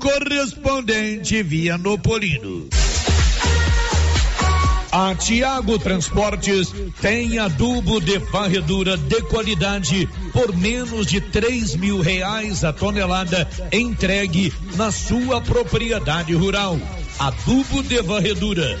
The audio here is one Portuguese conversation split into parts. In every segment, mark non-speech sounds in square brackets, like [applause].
correspondente Vianopolino. A Tiago Transportes tem adubo de varredura de qualidade por menos de três mil reais a tonelada entregue na sua propriedade rural. Adubo de varredura.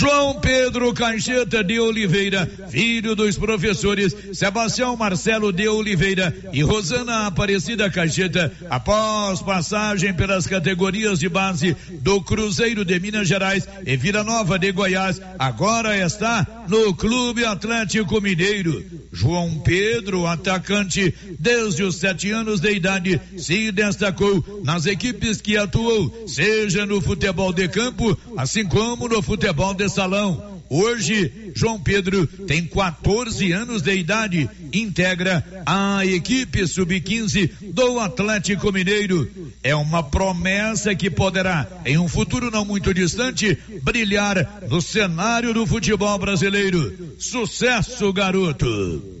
João Pedro Caixeta de Oliveira, filho dos professores Sebastião Marcelo de Oliveira e Rosana Aparecida Caixeta, após passagem pelas categorias de base do Cruzeiro de Minas Gerais e Vila Nova de Goiás, agora está no Clube Atlético Mineiro. João Pedro, atacante desde os sete anos de idade, se destacou nas equipes que atuou, seja no futebol de campo, assim como no futebol de salão. Hoje, João Pedro tem 14 anos de idade, integra a equipe sub-15 do Atlético Mineiro. É uma promessa que poderá, em um futuro não muito distante, brilhar no cenário do futebol brasileiro. Sucesso, garoto!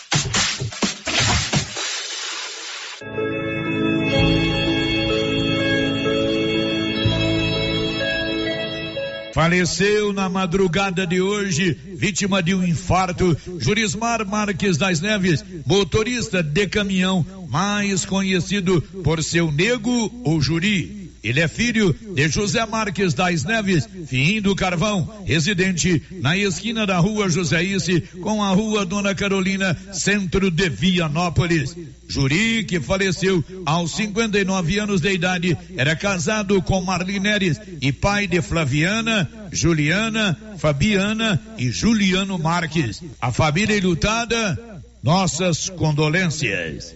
Faleceu na madrugada de hoje, vítima de um infarto, Jurismar Marques das Neves, motorista de caminhão, mais conhecido por seu nego ou juri. Ele é filho de José Marques das Neves, Fim do Carvão, residente na esquina da rua Joséice com a rua Dona Carolina, centro de Vianópolis. Juri, que faleceu aos 59 anos de idade, era casado com Marli Neres e pai de Flaviana, Juliana, Fabiana e Juliano Marques. A família lutada, nossas condolências.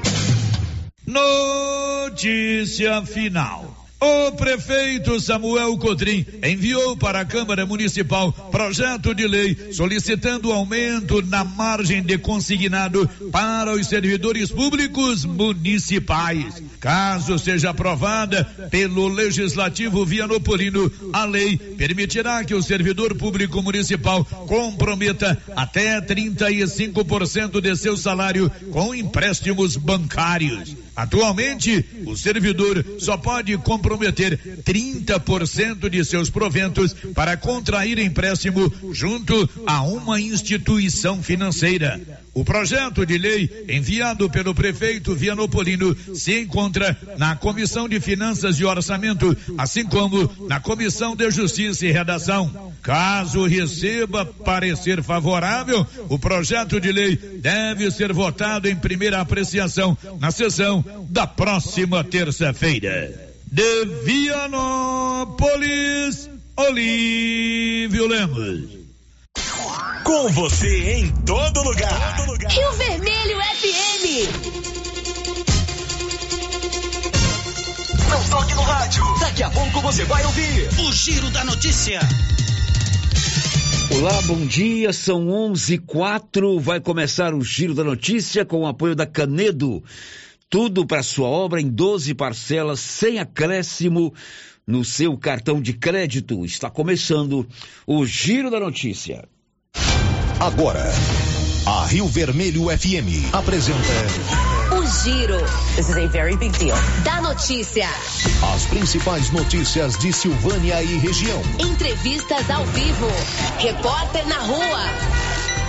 Notícia final. O prefeito Samuel Codrim enviou para a Câmara Municipal projeto de lei solicitando aumento na margem de consignado para os servidores públicos municipais. Caso seja aprovada pelo Legislativo Vianopolino, a lei permitirá que o servidor público municipal comprometa até 35% de seu salário com empréstimos bancários. Atualmente, o servidor só pode comprometer 30% de seus proventos para contrair empréstimo junto a uma instituição financeira. O projeto de lei enviado pelo prefeito Vianopolino se encontra na Comissão de Finanças e Orçamento, assim como na Comissão de Justiça e Redação. Caso receba parecer favorável, o projeto de lei deve ser votado em primeira apreciação na sessão da próxima terça-feira. De Vianópolis, Olívio Lemos. Com você em todo lugar. Todo lugar. Rio Vermelho FM. Não toque no rádio. Daqui a pouco você vai ouvir o Giro da Notícia. Olá, bom dia. São 11 quatro. Vai começar o Giro da Notícia com o apoio da Canedo. Tudo para sua obra em 12 parcelas, sem acréscimo no seu cartão de crédito. Está começando o Giro da Notícia. Agora, a Rio Vermelho FM apresenta. O Giro. This is a very big deal. Da notícia. As principais notícias de Silvânia e região. Entrevistas ao vivo. Repórter na rua.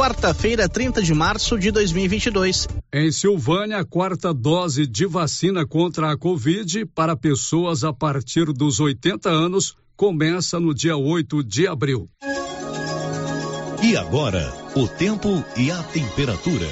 Quarta-feira, 30 de março de 2022. Em Silvânia, a quarta dose de vacina contra a Covid para pessoas a partir dos 80 anos começa no dia 8 de abril. E agora, o tempo e a temperatura.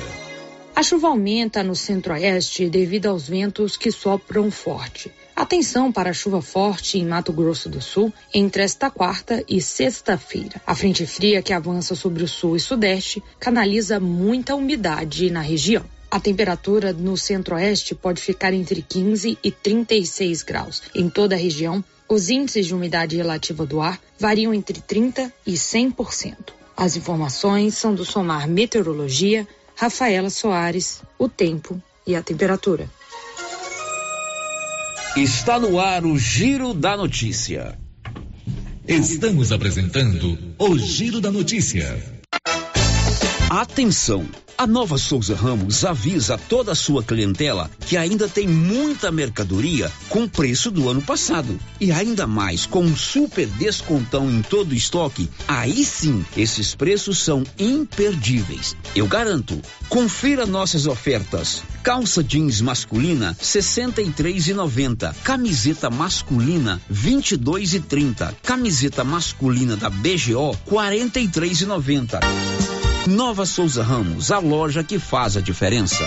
A chuva aumenta no centro-oeste devido aos ventos que sopram forte. Atenção para a chuva forte em Mato Grosso do Sul entre esta quarta e sexta-feira. A frente fria que avança sobre o sul e sudeste canaliza muita umidade na região. A temperatura no centro-oeste pode ficar entre 15 e 36 graus. Em toda a região, os índices de umidade relativa do ar variam entre 30% e 100%. As informações são do Somar Meteorologia, Rafaela Soares, o tempo e a temperatura. Está no ar o Giro da Notícia. Estamos apresentando o Giro da Notícia. Atenção! A Nova Souza Ramos avisa toda a sua clientela que ainda tem muita mercadoria com preço do ano passado. E ainda mais com um super descontão em todo o estoque. Aí sim, esses preços são imperdíveis. Eu garanto. Confira nossas ofertas. Calça jeans masculina 63,90. Camiseta masculina 22,30. Camiseta masculina da BGO 43,90. Nova Souza Ramos, a loja que faz a diferença.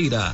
Gameleira.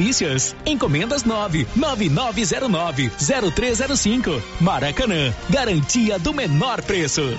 delícias. Encomendas 9 9909 0305. Maracanã, garantia do menor preço.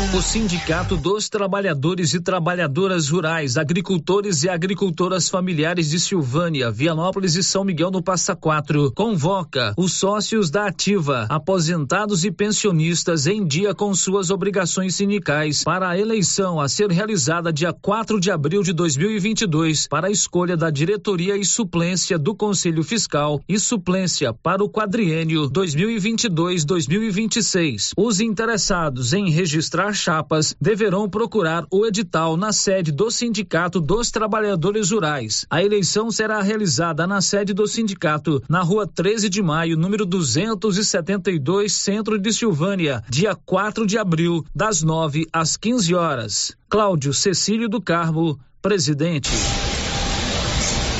O Sindicato dos Trabalhadores e Trabalhadoras Rurais, Agricultores e Agricultoras Familiares de Silvânia, Vianópolis e São Miguel do Passa Quatro convoca os sócios da Ativa, aposentados e pensionistas em dia com suas obrigações sindicais para a eleição a ser realizada dia 4 de abril de 2022 para a escolha da diretoria e suplência do Conselho Fiscal e suplência para o quadriênio 2022-2026. Os interessados em registrar chapas deverão procurar o edital na sede do Sindicato dos Trabalhadores Rurais. A eleição será realizada na sede do sindicato, na rua 13 de maio, número 272, centro de Silvânia, dia 4 de abril, das 9 às 15 horas. Cláudio Cecílio do Carmo, presidente.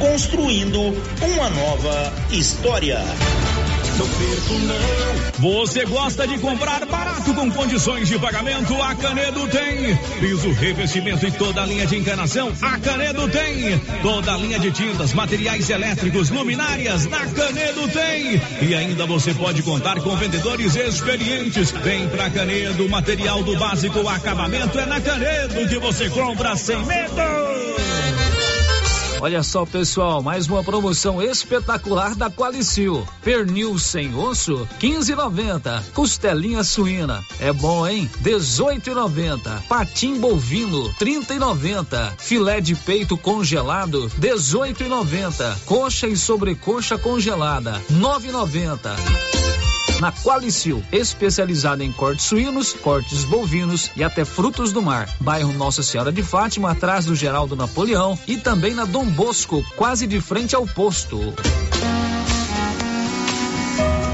construindo uma nova história. Você gosta de comprar barato com condições de pagamento? A Canedo tem. Piso, revestimento e toda a linha de encanação? A Canedo tem. Toda a linha de tintas, materiais elétricos, luminárias? Na Canedo tem. E ainda você pode contar com vendedores experientes. Vem pra Canedo, material do básico acabamento é na Canedo que você compra sem medo. Olha só, pessoal, mais uma promoção espetacular da Qualicil. Pernil sem osso, 15,90. Costelinha suína, é bom, hein? 18,90. Patim bovino, 30,90. Filé de peito congelado, 18,90. Coxa e sobrecoxa congelada, 9,90 na Qualicil, especializada em cortes suínos, cortes bovinos e até frutos do mar. Bairro Nossa Senhora de Fátima, atrás do Geraldo Napoleão e também na Dom Bosco, quase de frente ao posto.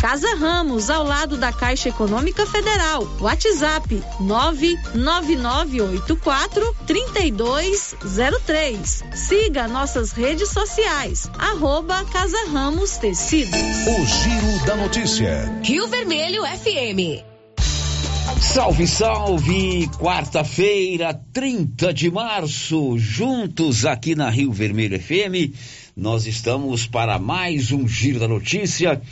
Casa Ramos, ao lado da Caixa Econômica Federal. WhatsApp 99984 3203. Siga nossas redes sociais. Arroba Casa Ramos Tecidos. O Giro da Notícia. Rio Vermelho FM. Salve, salve! Quarta-feira, 30 de março, juntos aqui na Rio Vermelho FM. Nós estamos para mais um Giro da Notícia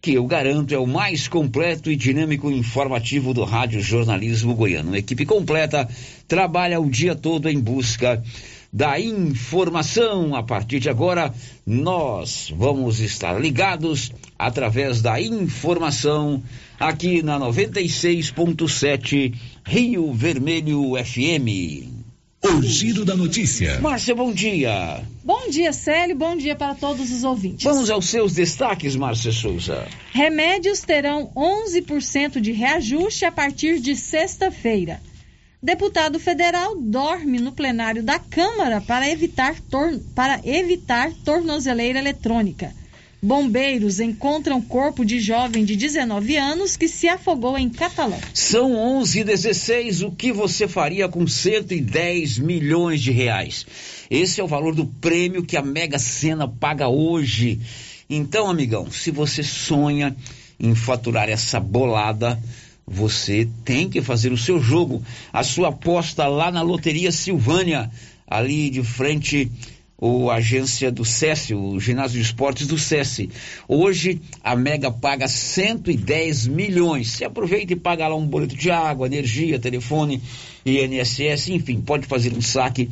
que eu garanto é o mais completo e dinâmico informativo do Rádio Jornalismo Goiano. Uma equipe completa trabalha o dia todo em busca da informação. A partir de agora, nós vamos estar ligados através da informação aqui na 96.7 Rio Vermelho FM. O Giro da Notícia. Márcia, bom dia. Bom dia, Célio. Bom dia para todos os ouvintes. Vamos aos seus destaques, Márcia Souza. Remédios terão 11% de reajuste a partir de sexta-feira. Deputado federal dorme no plenário da Câmara para evitar, tor para evitar tornozeleira eletrônica. Bombeiros encontram corpo de jovem de 19 anos que se afogou em Catalão. São 11 e 16. O que você faria com 110 milhões de reais? Esse é o valor do prêmio que a Mega Sena paga hoje. Então, amigão, se você sonha em faturar essa bolada, você tem que fazer o seu jogo, a sua aposta lá na Loteria Silvânia, ali de frente ou agência do SESI, o ginásio de esportes do SESI. Hoje a Mega paga 110 milhões. Se aproveita e paga lá um boleto de água, energia, telefone, INSS, enfim, pode fazer um saque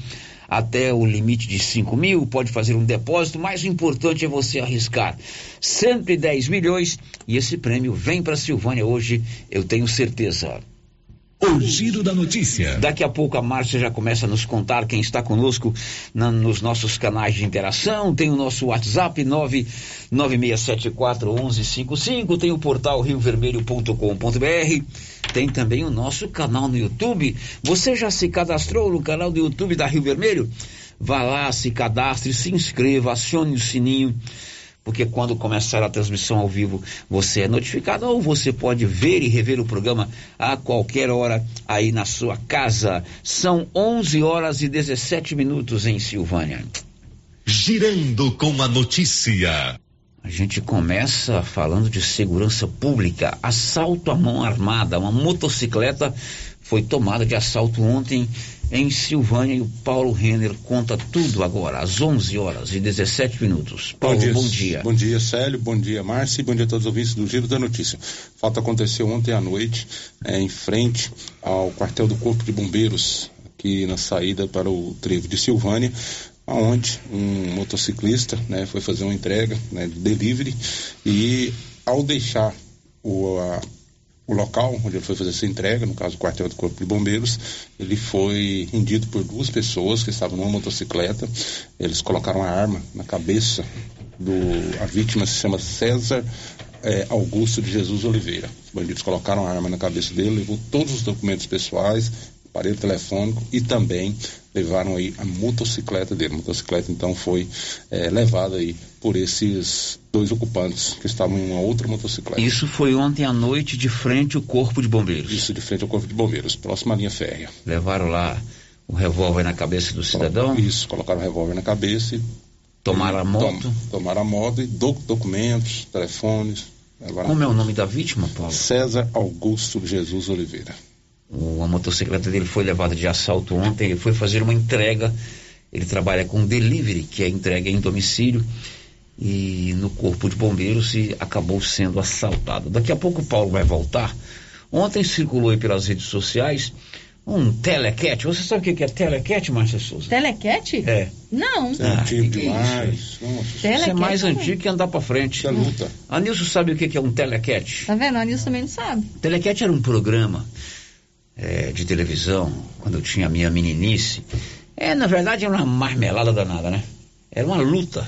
até o limite de 5 mil, pode fazer um depósito, mas o importante é você arriscar 110 milhões e esse prêmio vem para Silvânia hoje, eu tenho certeza. O Giro da Notícia. Daqui a pouco a Márcia já começa a nos contar quem está conosco na, nos nossos canais de interação. Tem o nosso WhatsApp 996741155, tem o portal riovermelho.com.br, tem também o nosso canal no YouTube. Você já se cadastrou no canal do YouTube da Rio Vermelho? Vá lá, se cadastre, se inscreva, acione o sininho porque quando começar a transmissão ao vivo você é notificado ou você pode ver e rever o programa a qualquer hora aí na sua casa. São 11 horas e 17 minutos em Silvânia. Girando com a notícia. A gente começa falando de segurança pública, assalto à mão armada, uma motocicleta foi tomada de assalto ontem em Silvânia e o Paulo Renner conta tudo agora, às 11 horas e 17 minutos. Paulo, bom dia. Bom dia, bom dia Célio, bom dia Márcia e bom dia a todos os ouvintes do Giro da Notícia. O fato aconteceu ontem à noite, é, em frente ao quartel do Corpo de Bombeiros, aqui na saída para o trevo de Silvânia, aonde um motociclista né, foi fazer uma entrega né, de delivery e ao deixar o, a, o local onde ele foi fazer essa entrega, no caso o quartel do Corpo de Bombeiros, ele foi rendido por duas pessoas que estavam numa motocicleta. Eles colocaram a arma na cabeça do. A vítima se chama César é, Augusto de Jesus Oliveira. Os bandidos colocaram a arma na cabeça dele, levou todos os documentos pessoais, aparelho telefônico e também levaram aí a motocicleta dele. A motocicleta então foi é, levada aí por esses dois ocupantes que estavam em uma outra motocicleta. Isso foi ontem à noite de frente ao Corpo de Bombeiros. Isso, de frente ao Corpo de Bombeiros, próxima à linha férrea. Levaram lá o revólver na cabeça do cidadão? Isso, colocaram o revólver na cabeça e. Tomaram a moto? Tom, tomaram a moto e do, documentos, telefones. Como é o nome da vítima, Paulo? César Augusto Jesus Oliveira. O, a motocicleta dele foi levada de assalto ontem, ele foi fazer uma entrega. Ele trabalha com delivery, que é entrega em domicílio e no corpo de bombeiros e acabou sendo assaltado. Daqui a pouco o Paulo vai voltar. Ontem circulou aí pelas redes sociais um telecat. Você sabe o que é telecat, Márcia Souza? Telecat? É. Não. Isso é ah, antigo demais. Isso é mais é antigo que andar para frente. Isso é luta. A Nilson sabe o que é um telecat? Tá vendo? A Nilson também não sabe. Telecat era um programa é, de televisão, quando eu tinha a minha meninice, é, na verdade, era uma marmelada danada, né? Era uma luta.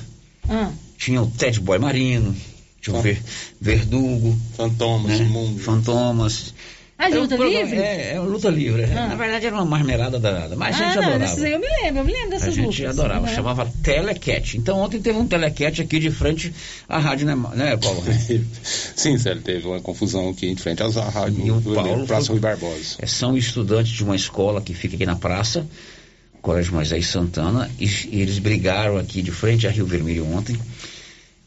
Ah. Tinha o Ted Boy Marino, tinha o Ver, Verdugo. Fantomas, né? Fantomas. Ah, de Era um luta programa- livre? É, é uma luta livre. Ah. Na verdade, era uma marmelada danada, mas a gente ah, não, adorava. eu me lembro, eu me lembro A dessas gente lutas. adorava, Uhum. chamava Telecat. Então ontem teve um Telecat aqui de frente à rádio, né, né Paulo? [laughs] Sim, Célio, teve uma confusão aqui em frente às rádios E o do Paulo Praça foi- Rui Barbosa. É, são estudantes de uma escola que fica aqui na praça, Colégio Moisés Santana, e, e eles brigaram aqui de frente a Rio Vermelho ontem.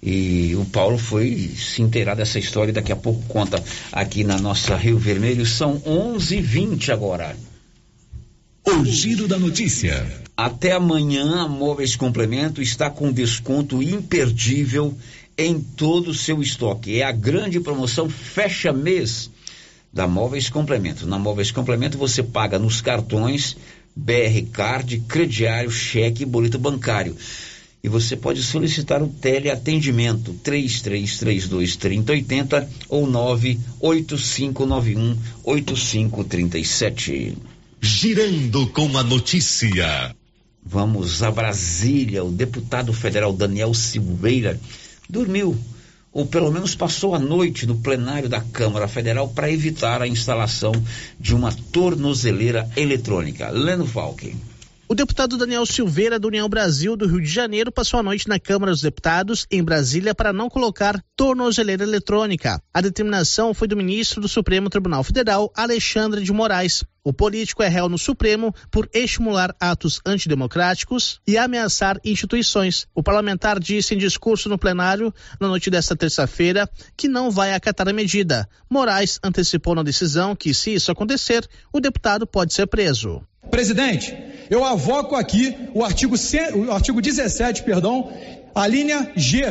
E o Paulo foi se inteirar dessa história e daqui a pouco conta aqui na nossa Rio Vermelho. São 11h20 agora. O Giro da Notícia. Até amanhã, a Móveis Complemento está com desconto imperdível em todo o seu estoque. É a grande promoção fecha mês da Móveis Complemento. Na Móveis Complemento você paga nos cartões BR Card, crediário, cheque e boleto bancário. E você pode solicitar o teleatendimento 3332 3080 ou 98591 8537. Girando com a notícia. Vamos a Brasília. O deputado federal Daniel Silveira dormiu, ou pelo menos passou a noite no plenário da Câmara Federal para evitar a instalação de uma tornozeleira eletrônica. Leno Falque. O deputado Daniel Silveira, do União Brasil do Rio de Janeiro, passou a noite na Câmara dos Deputados, em Brasília, para não colocar tornozeleira eletrônica. A determinação foi do ministro do Supremo Tribunal Federal, Alexandre de Moraes. O político é réu no Supremo por estimular atos antidemocráticos e ameaçar instituições. O parlamentar disse em discurso no plenário, na noite desta terça-feira, que não vai acatar a medida. Moraes antecipou na decisão que, se isso acontecer, o deputado pode ser preso. Presidente, eu avoco aqui o artigo, o artigo 17, perdão, a linha G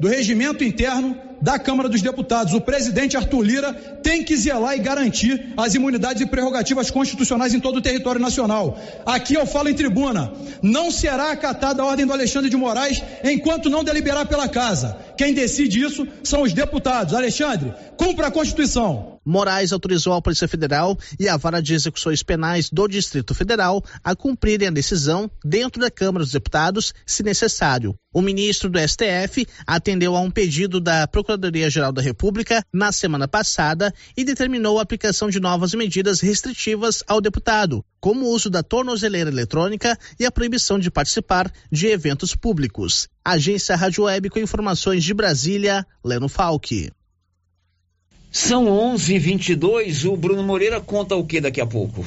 do regimento interno da Câmara dos Deputados. O presidente Arthur Lira tem que zelar e garantir as imunidades e prerrogativas constitucionais em todo o território nacional. Aqui eu falo em tribuna, não será acatada a ordem do Alexandre de Moraes enquanto não deliberar pela casa. Quem decide isso são os deputados. Alexandre, cumpra a Constituição. Moraes autorizou a Polícia Federal e a Vara de Execuções Penais do Distrito Federal a cumprirem a decisão dentro da Câmara dos Deputados, se necessário. O ministro do STF atendeu a um pedido da Procuradoria-Geral da República na semana passada e determinou a aplicação de novas medidas restritivas ao deputado, como o uso da tornozeleira eletrônica e a proibição de participar de eventos públicos. Agência Rádio Web com informações de Brasília, Leno Falque. São 11h22. O Bruno Moreira conta o que daqui a pouco?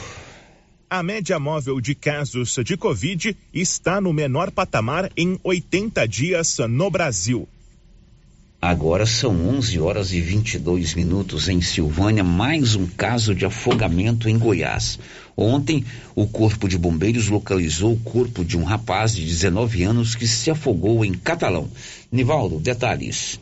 A média móvel de casos de Covid está no menor patamar em 80 dias no Brasil. Agora são 11 horas e 22 minutos em Silvânia, mais um caso de afogamento em Goiás. Ontem, o Corpo de Bombeiros localizou o corpo de um rapaz de 19 anos que se afogou em Catalão. Nivaldo, detalhes.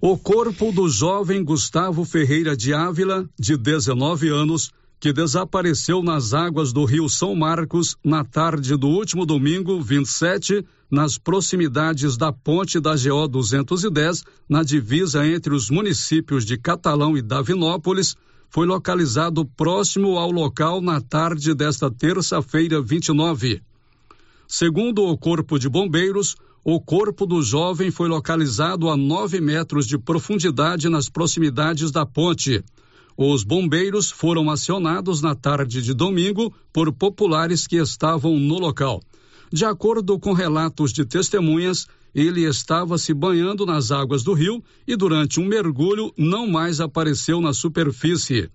O corpo do jovem Gustavo Ferreira de Ávila, de 19 anos, que desapareceu nas águas do rio São Marcos na tarde do último domingo, 27, nas proximidades da ponte da GO 210, na divisa entre os municípios de Catalão e Davinópolis, foi localizado próximo ao local na tarde desta terça-feira, 29. Segundo o Corpo de Bombeiros, o corpo do jovem foi localizado a 9 metros de profundidade nas proximidades da ponte. Os bombeiros foram acionados na tarde de domingo por populares que estavam no local. De acordo com relatos de testemunhas, ele estava se banhando nas águas do rio e, durante um mergulho, não mais apareceu na superfície.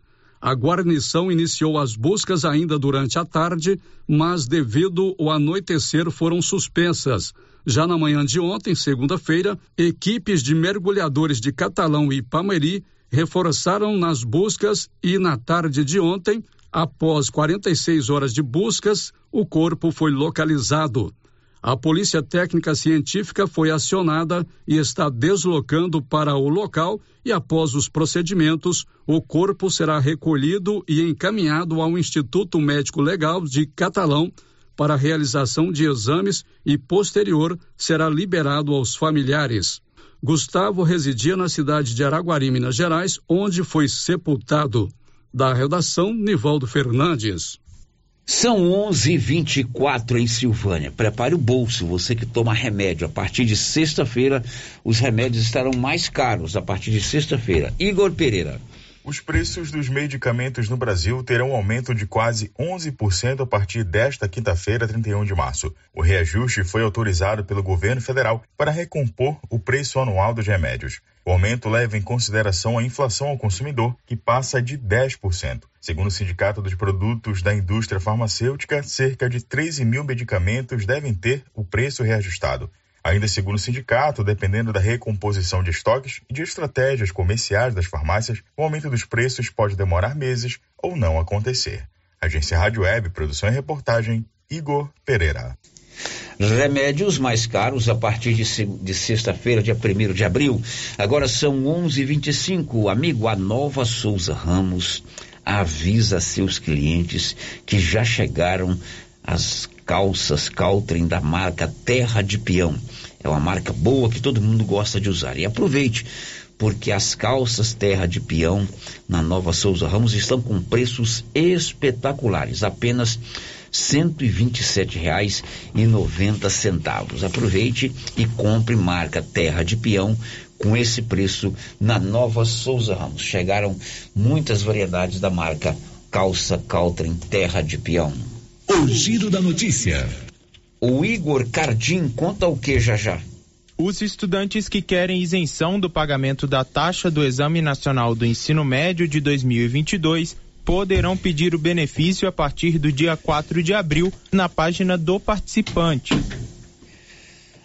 A guarnição iniciou as buscas ainda durante a tarde, mas devido ao anoitecer foram suspensas. Já na manhã de ontem, segunda-feira, equipes de mergulhadores de Catalão e Pameri reforçaram nas buscas e na tarde de ontem, após 46 horas de buscas, o corpo foi localizado. A Polícia Técnica Científica foi acionada e está deslocando para o local e após os procedimentos, o corpo será recolhido e encaminhado ao Instituto Médico Legal de Catalão para realização de exames e posterior será liberado aos familiares. Gustavo residia na cidade de Araguari, Minas Gerais, onde foi sepultado. Da redação, Nivaldo Fernandes. São 11:24 em Silvânia. Prepare o bolso, você que toma remédio. A partir de sexta-feira, os remédios estarão mais caros. A partir de sexta-feira. Igor Pereira. Os preços dos medicamentos no Brasil terão um aumento de quase 11% a partir desta quinta-feira, 31 de março. O reajuste foi autorizado pelo governo federal para recompor o preço anual dos remédios. O aumento leva em consideração a inflação ao consumidor, que passa de 10%. Segundo o Sindicato dos Produtos da Indústria Farmacêutica, cerca de 13 mil medicamentos devem ter o preço reajustado. Ainda segundo o sindicato, dependendo da recomposição de estoques e de estratégias comerciais das farmácias, o aumento dos preços pode demorar meses ou não acontecer. Agência Rádio Web, produção e reportagem, Igor Pereira. Remédios mais caros a partir de, de sexta-feira, dia 1 de abril. Agora são 11:25. Amigo, a Nova Souza Ramos avisa seus clientes que já chegaram as calças Caltrim da marca Terra de Peão. É uma marca boa que todo mundo gosta de usar. E aproveite, porque as calças Terra de Peão na Nova Souza Ramos estão com preços espetaculares, apenas 127,90. Aproveite e compre marca Terra de Peão com esse preço na Nova Souza Ramos. Chegaram muitas variedades da marca Calça Caltrim Terra de Peão. O giro da notícia. O Igor Cardim conta o que já já? Os estudantes que querem isenção do pagamento da taxa do Exame Nacional do Ensino Médio de 2022 poderão pedir o benefício a partir do dia 4 de abril na página do participante.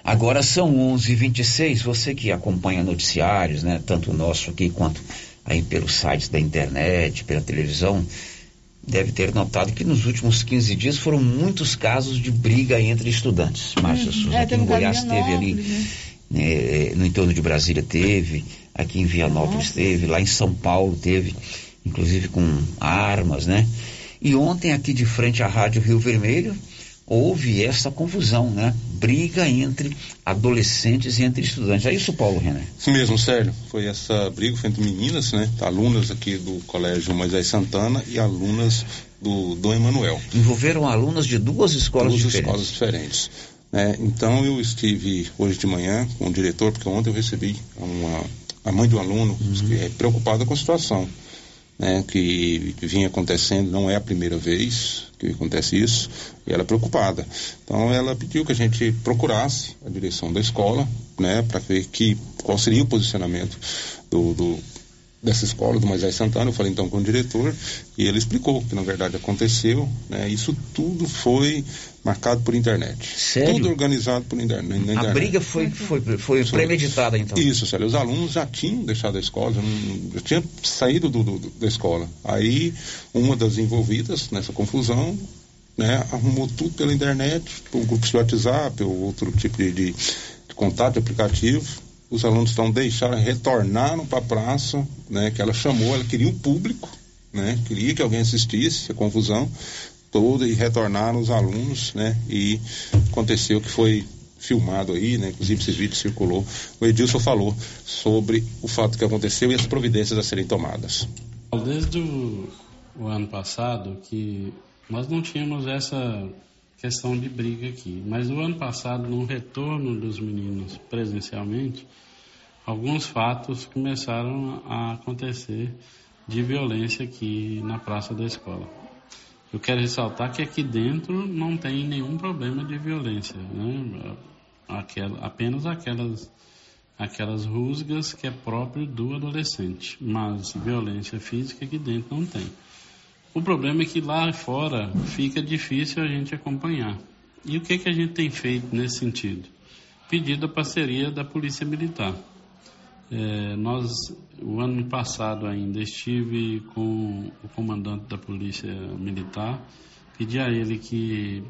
Agora são 11:26. Você que acompanha noticiários, né, tanto o nosso aqui quanto aí pelos sites da internet, pela televisão, deve ter notado que nos últimos 15 dias foram muitos casos de briga entre estudantes. Márcia uhum. é, aqui em Goiás teve ali, né? né, no entorno de Brasília teve, aqui em Vianópolis Nossa. teve, lá em São Paulo teve, inclusive com armas, né? E ontem aqui de frente à Rádio Rio Vermelho, houve essa confusão, né? Briga entre adolescentes e entre estudantes. É isso, Paulo René? Isso mesmo, Sérgio. Foi essa briga foi entre meninas, né? Alunas aqui do Colégio Moisés Santana e alunas do Dom Emanuel. Envolveram alunas de duas escolas duas diferentes. escolas diferentes. Né? Então eu estive hoje de manhã com o diretor, porque ontem eu recebi uma, a mãe do aluno uhum. é preocupada com a situação né, que vinha acontecendo, não é a primeira vez que acontece isso, e ela é preocupada. Então ela pediu que a gente procurasse a direção da escola, né, para ver que, qual seria o posicionamento do, do dessa escola do Moisés Santana, eu falei então com o diretor e ele explicou que na verdade aconteceu, né? Isso tudo foi marcado por internet. Sério? Tudo organizado por internet. A briga foi, foi, foi premeditada então? Isso, sério. Os alunos já tinham deixado a escola, já, não, já tinham saído do, do, da escola. Aí uma das envolvidas nessa confusão né, arrumou tudo pela internet, por grupos de WhatsApp ou outro tipo de, de, de contato de aplicativo os alunos estão deixaram, retornaram para a praça, né, que ela chamou, ela queria um público, né, queria que alguém assistisse a confusão toda e retornaram os alunos, né, e aconteceu que foi filmado aí, né, inclusive esse vídeo circulou. O Edilson falou sobre o fato que aconteceu e as providências a serem tomadas. Desde o, o ano passado que nós não tínhamos essa questão de briga aqui. Mas no ano passado, no retorno dos meninos presencialmente, alguns fatos começaram a acontecer de violência aqui na praça da escola. Eu quero ressaltar que aqui dentro não tem nenhum problema de violência, né? Aquela, apenas aquelas aquelas rusgas que é próprio do adolescente, mas violência física aqui dentro não tem. O problema é que lá fora fica difícil a gente acompanhar. E o que, que a gente tem feito nesse sentido? Pedido a parceria da Polícia Militar. É, nós, o ano passado ainda, estive com o comandante da Polícia Militar, pedi a ele que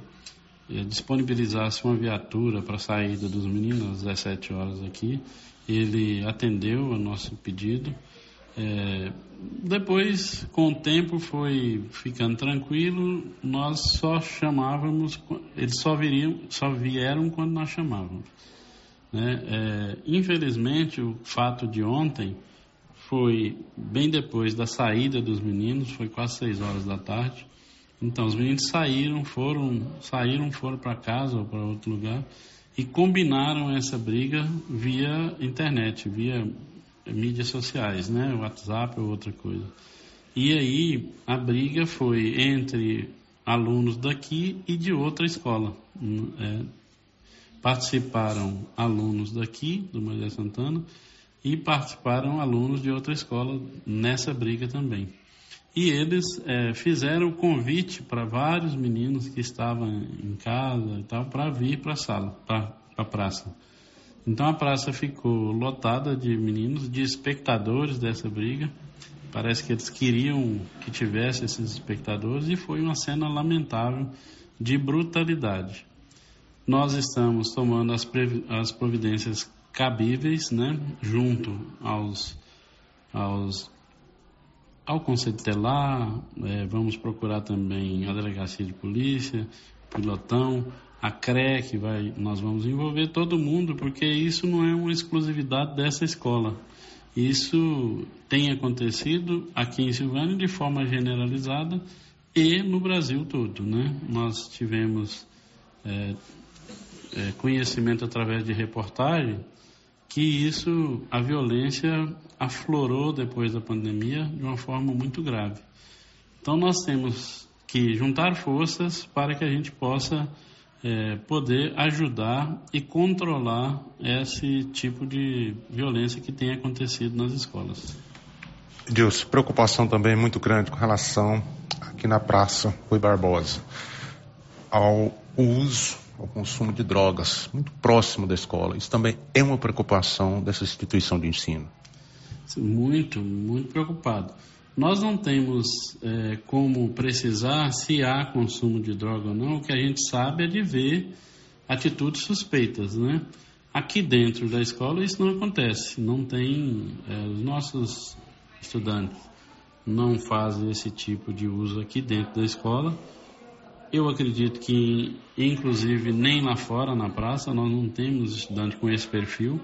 é, disponibilizasse uma viatura para a saída dos meninos às 17 horas aqui. Ele atendeu ao nosso pedido é, depois, com o tempo, foi ficando tranquilo. Nós só chamávamos, eles só viriam, só vieram quando nós chamávamos. Né? É, infelizmente, o fato de ontem foi bem depois da saída dos meninos, foi quase seis horas da tarde. Então os meninos saíram, foram, saíram, foram para casa ou para outro lugar e combinaram essa briga via internet, via mídias sociais, né, WhatsApp ou outra coisa. E aí a briga foi entre alunos daqui e de outra escola. É, participaram alunos daqui, do Maria Santana, e participaram alunos de outra escola nessa briga também. E eles é, fizeram o convite para vários meninos que estavam em casa e tal para vir para a sala, para a praça. Então a praça ficou lotada de meninos, de espectadores dessa briga. Parece que eles queriam que tivesse esses espectadores e foi uma cena lamentável de brutalidade. Nós estamos tomando as, as providências cabíveis, né, junto aos, aos ao Conselho Telar, é, vamos procurar também a Delegacia de Polícia, Pilotão, a CRE, que vai, nós vamos envolver todo mundo, porque isso não é uma exclusividade dessa escola. Isso tem acontecido aqui em Silvânia de forma generalizada e no Brasil todo. Né? Nós tivemos é, é, conhecimento através de reportagem que isso, a violência aflorou depois da pandemia de uma forma muito grave. Então nós temos que juntar forças para que a gente possa é, poder ajudar e controlar esse tipo de violência que tem acontecido nas escolas. Deus, preocupação também muito grande com relação aqui na Praça Rui Barbosa ao uso ao consumo de drogas, muito próximo da escola. Isso também é uma preocupação dessa instituição de ensino. Muito, muito preocupado. Nós não temos é, como precisar se há consumo de droga ou não. O que a gente sabe é de ver atitudes suspeitas, né? Aqui dentro da escola isso não acontece. Não tem é, os nossos estudantes não fazem esse tipo de uso aqui dentro da escola eu acredito que, inclusive, nem lá fora, na praça, nós não temos estudante com esse perfil,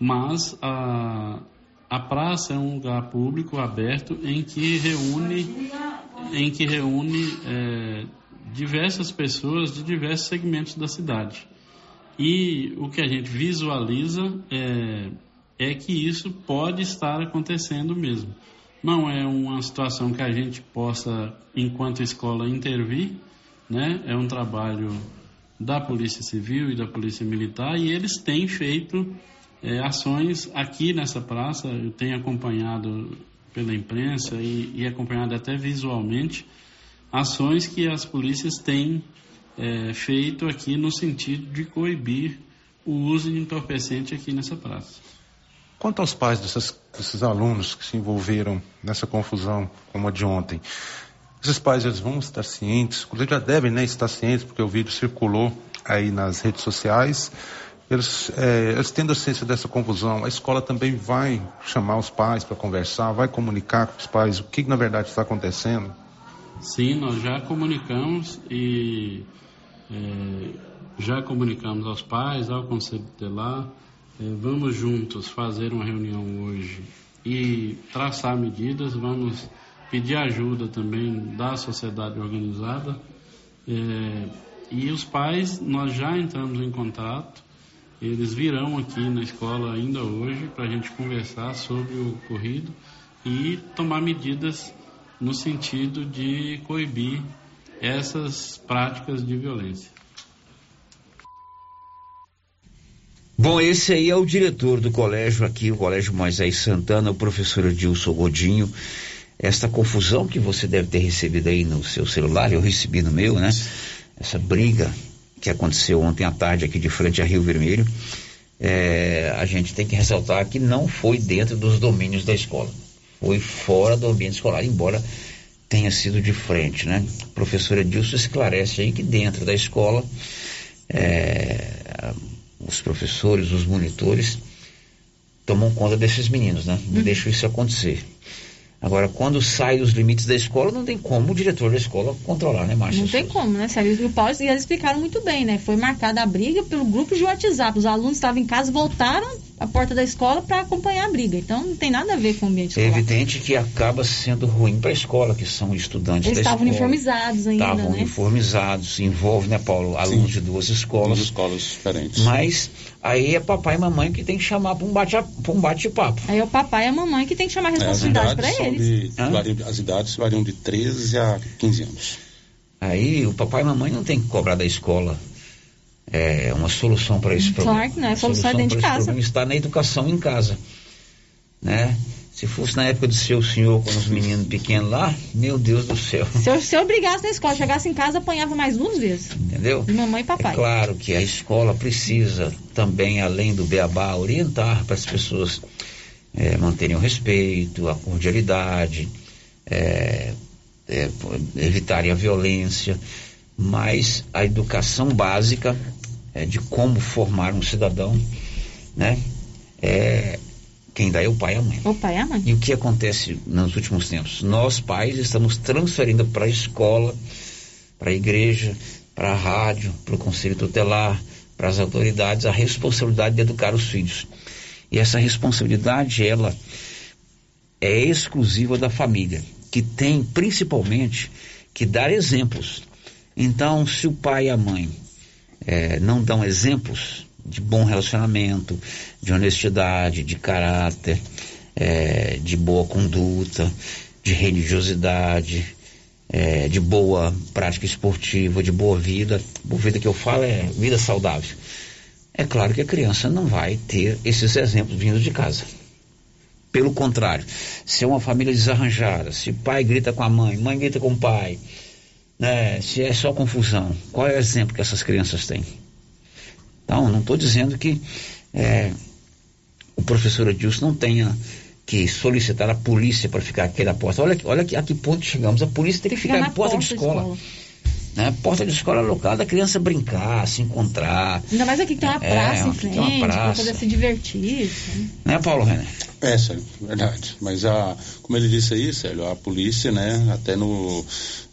mas a, a praça é um lugar público aberto em que reúne, em que reúne é, diversas pessoas de diversos segmentos da cidade. E o que a gente visualiza é, é que isso pode estar acontecendo mesmo. Não é uma situação que a gente possa, enquanto escola, intervir, né? É um trabalho da Polícia Civil e da Polícia Militar e eles têm feito é, ações aqui nessa praça. Eu tenho acompanhado pela imprensa e, e acompanhado até visualmente ações que as polícias têm é, feito aqui no sentido de coibir o uso de entorpecente aqui nessa praça. Quanto aos pais dessas, desses alunos que se envolveram nessa confusão como a de ontem, esses pais eles vão estar cientes, eles já devem né, estar cientes, porque o vídeo circulou aí nas redes sociais. Eles, é, eles tendo a ciência dessa confusão, a escola também vai chamar os pais para conversar, vai comunicar com os pais o que, na verdade está acontecendo? Sim, nós já comunicamos e é, já comunicamos aos pais, ao Conselho Tutelar. É, vamos juntos fazer uma reunião hoje e traçar medidas, vamos pedir ajuda também da sociedade organizada. É, e os pais, nós já entramos em contato, eles virão aqui na escola ainda hoje para a gente conversar sobre o ocorrido e tomar medidas no sentido de coibir essas práticas de violência. Bom, esse aí é o diretor do colégio aqui, o Colégio Moisés Santana, o professor Edilson Godinho esta confusão que você deve ter recebido aí no seu celular, eu recebi no meu, né? Essa briga que aconteceu ontem à tarde aqui de frente a Rio Vermelho, é, a gente tem que ressaltar que não foi dentro dos domínios da escola, foi fora do ambiente escolar, embora tenha sido de frente, né? A professora Dilson esclarece aí que dentro da escola, é, os professores, os monitores tomam conta desses meninos, né? Não uhum. deixam isso acontecer. Agora, quando sai dos limites da escola, não tem como o diretor da escola controlar, né, Márcia? Não tem como, né, Sérgio? E eles explicaram muito bem, né? Foi marcada a briga pelo grupo de WhatsApp. Os alunos estavam em casa, voltaram a porta da escola para acompanhar a briga. Então não tem nada a ver com o ambiente É escolar. evidente que acaba sendo ruim para a escola, que são estudantes Eles da estavam escola. uniformizados ainda, Estavam né? uniformizados, envolve, né, Paulo? Alunos de duas escolas. Duas escolas diferentes. Mas aí é papai e mamãe que tem que chamar para um bate- pra um bate-papo. Aí é o papai e a mamãe que tem que chamar a É, responsabilidade para idades, são eles. de, variam- as idades variam de 13 a 15 anos. Aí o papai e mamãe não tem que cobrar da escola é, uma solução para esse problema. Claro que não, a solução é para dentro de casa. problema está na educação em casa. Né? Se fosse na época do seu senhor com os meninos pequenos lá, meu Deus do céu. Se eu, se eu brigasse na escola, chegasse em casa, apanhava mais duas vezes. Entendeu? De mamãe e papai. É claro que a escola precisa também, além do beabá, orientar para as pessoas eh, manterem o respeito, a cordialidade, eh, pô, evitarem a violência, mas a educação básica eh, de como formar um cidadão, né? É, quem dá é o pai e a mãe. O pai e a mãe. E o que acontece nos últimos tempos? Nós, pais, estamos transferindo para a escola, para a igreja, para a rádio, para o conselho tutelar, para as autoridades, a responsabilidade de educar os filhos. E essa responsabilidade, ela é exclusiva da família, que tem principalmente que dar exemplos. Então, se o pai e a mãe eh, não dão exemplos de bom relacionamento, de honestidade, de caráter, eh, de boa conduta, de religiosidade, eh, de boa prática esportiva, de boa vida. Boa vida que eu falo é vida saudável. É claro que a criança não vai ter esses exemplos vindos de casa. Pelo contrário, se é uma família desarranjada, se pai grita com a mãe, mãe grita com o pai, né, se é só confusão, qual é o exemplo que essas crianças têm? Então, não estou dizendo que é, o professor Edilson não tenha que solicitar a polícia para ficar aqui na porta. Olha, olha aqui, a que ponto chegamos. A polícia tem que ficar Fica na porta, de escola. Né? Porta de escola local da criança brincar, se encontrar. Ainda mais aqui que tem uma É, praça em frente, uma para praça. poder se divertir. Né, Paulo René? É, Célio, verdade. Mas a, como ele disse aí, Célio, a polícia, né, até no,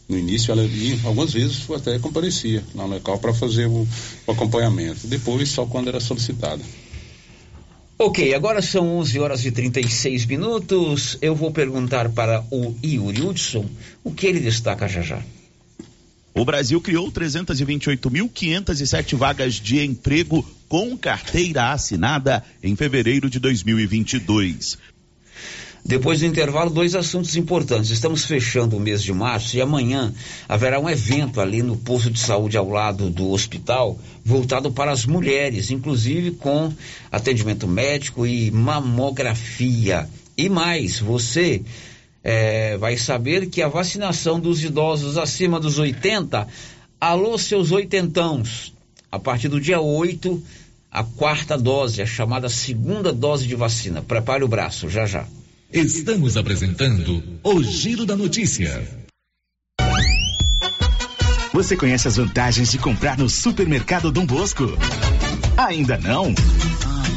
no início, ela ia, algumas vezes até comparecia lá no local para fazer o, o acompanhamento. Depois, só quando era solicitado. Ok, agora são 11 horas e 36 minutos. Eu vou perguntar para o Yuri Hudson o que ele destaca já já. O Brasil criou 328.507 vagas de emprego com carteira assinada em fevereiro de 2022. Depois do intervalo, dois assuntos importantes. Estamos fechando o mês de março e amanhã haverá um evento ali no posto de saúde ao lado do hospital, voltado para as mulheres, inclusive com atendimento médico e mamografia. E mais, você eh, vai saber que a vacinação dos idosos acima dos 80, alô seus oitentãos, a partir do dia 8, a quarta dose, a chamada segunda dose de vacina. Prepare o braço, já já. Estamos apresentando o Giro da Notícia. Você conhece as vantagens de comprar no supermercado Dom Bosco? Ainda não?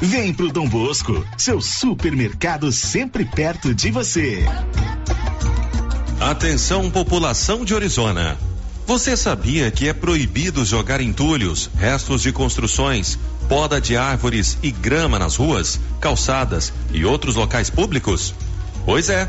Vem pro Dom Bosco, seu supermercado sempre perto de você. Atenção, população de Orizona. Você sabia que é proibido jogar entulhos, restos de construções, poda de árvores e grama nas ruas, calçadas e outros locais públicos? Pois é.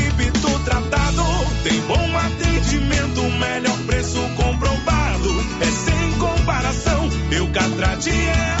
Eucatrate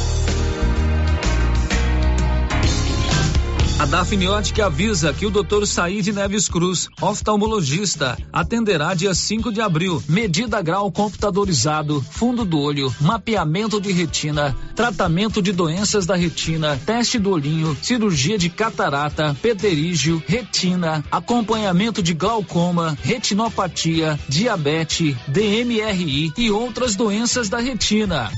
A Dafniótica avisa que o Dr. Said Neves Cruz, oftalmologista, atenderá dia 5 de abril. Medida grau computadorizado, fundo do olho, mapeamento de retina, tratamento de doenças da retina, teste do olhinho, cirurgia de catarata, pterígio, retina, acompanhamento de glaucoma, retinopatia, diabetes, DMRI e outras doenças da retina.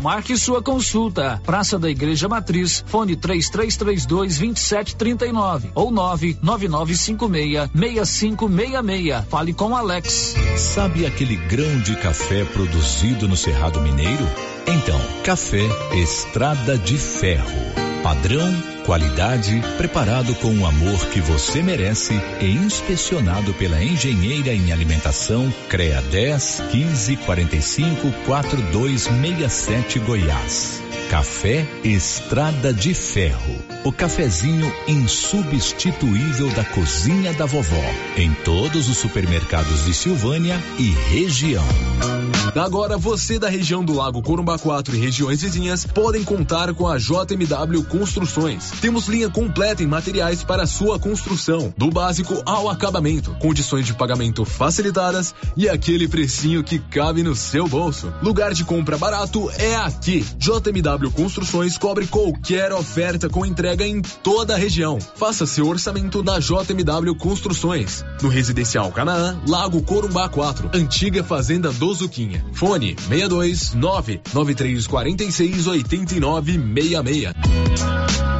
Marque sua consulta. Praça da Igreja Matriz, fone 3332 2739 ou 99956 6566. Fale com Alex. Sabe aquele grão de café produzido no Cerrado Mineiro? Então, café Estrada de Ferro. Padrão, qualidade, preparado com o amor que você merece e inspecionado pela engenheira em alimentação CREA 10 15 45 4267 Goiás. Café Estrada de Ferro. O cafezinho insubstituível da cozinha da vovó. Em todos os supermercados de Silvânia e região. Agora você da região do Lago Corumbá 4 e regiões vizinhas podem contar com a JMW Construções. Temos linha completa em materiais para sua construção, do básico ao acabamento, condições de pagamento facilitadas e aquele precinho que cabe no seu bolso. Lugar de compra barato é aqui. JMW Construções cobre qualquer oferta com entrega em toda a região. Faça seu orçamento na JMW Construções. No Residencial Canaã, Lago Corumbá 4, antiga Fazenda do Zuquinha. Fone 62 99346 8966.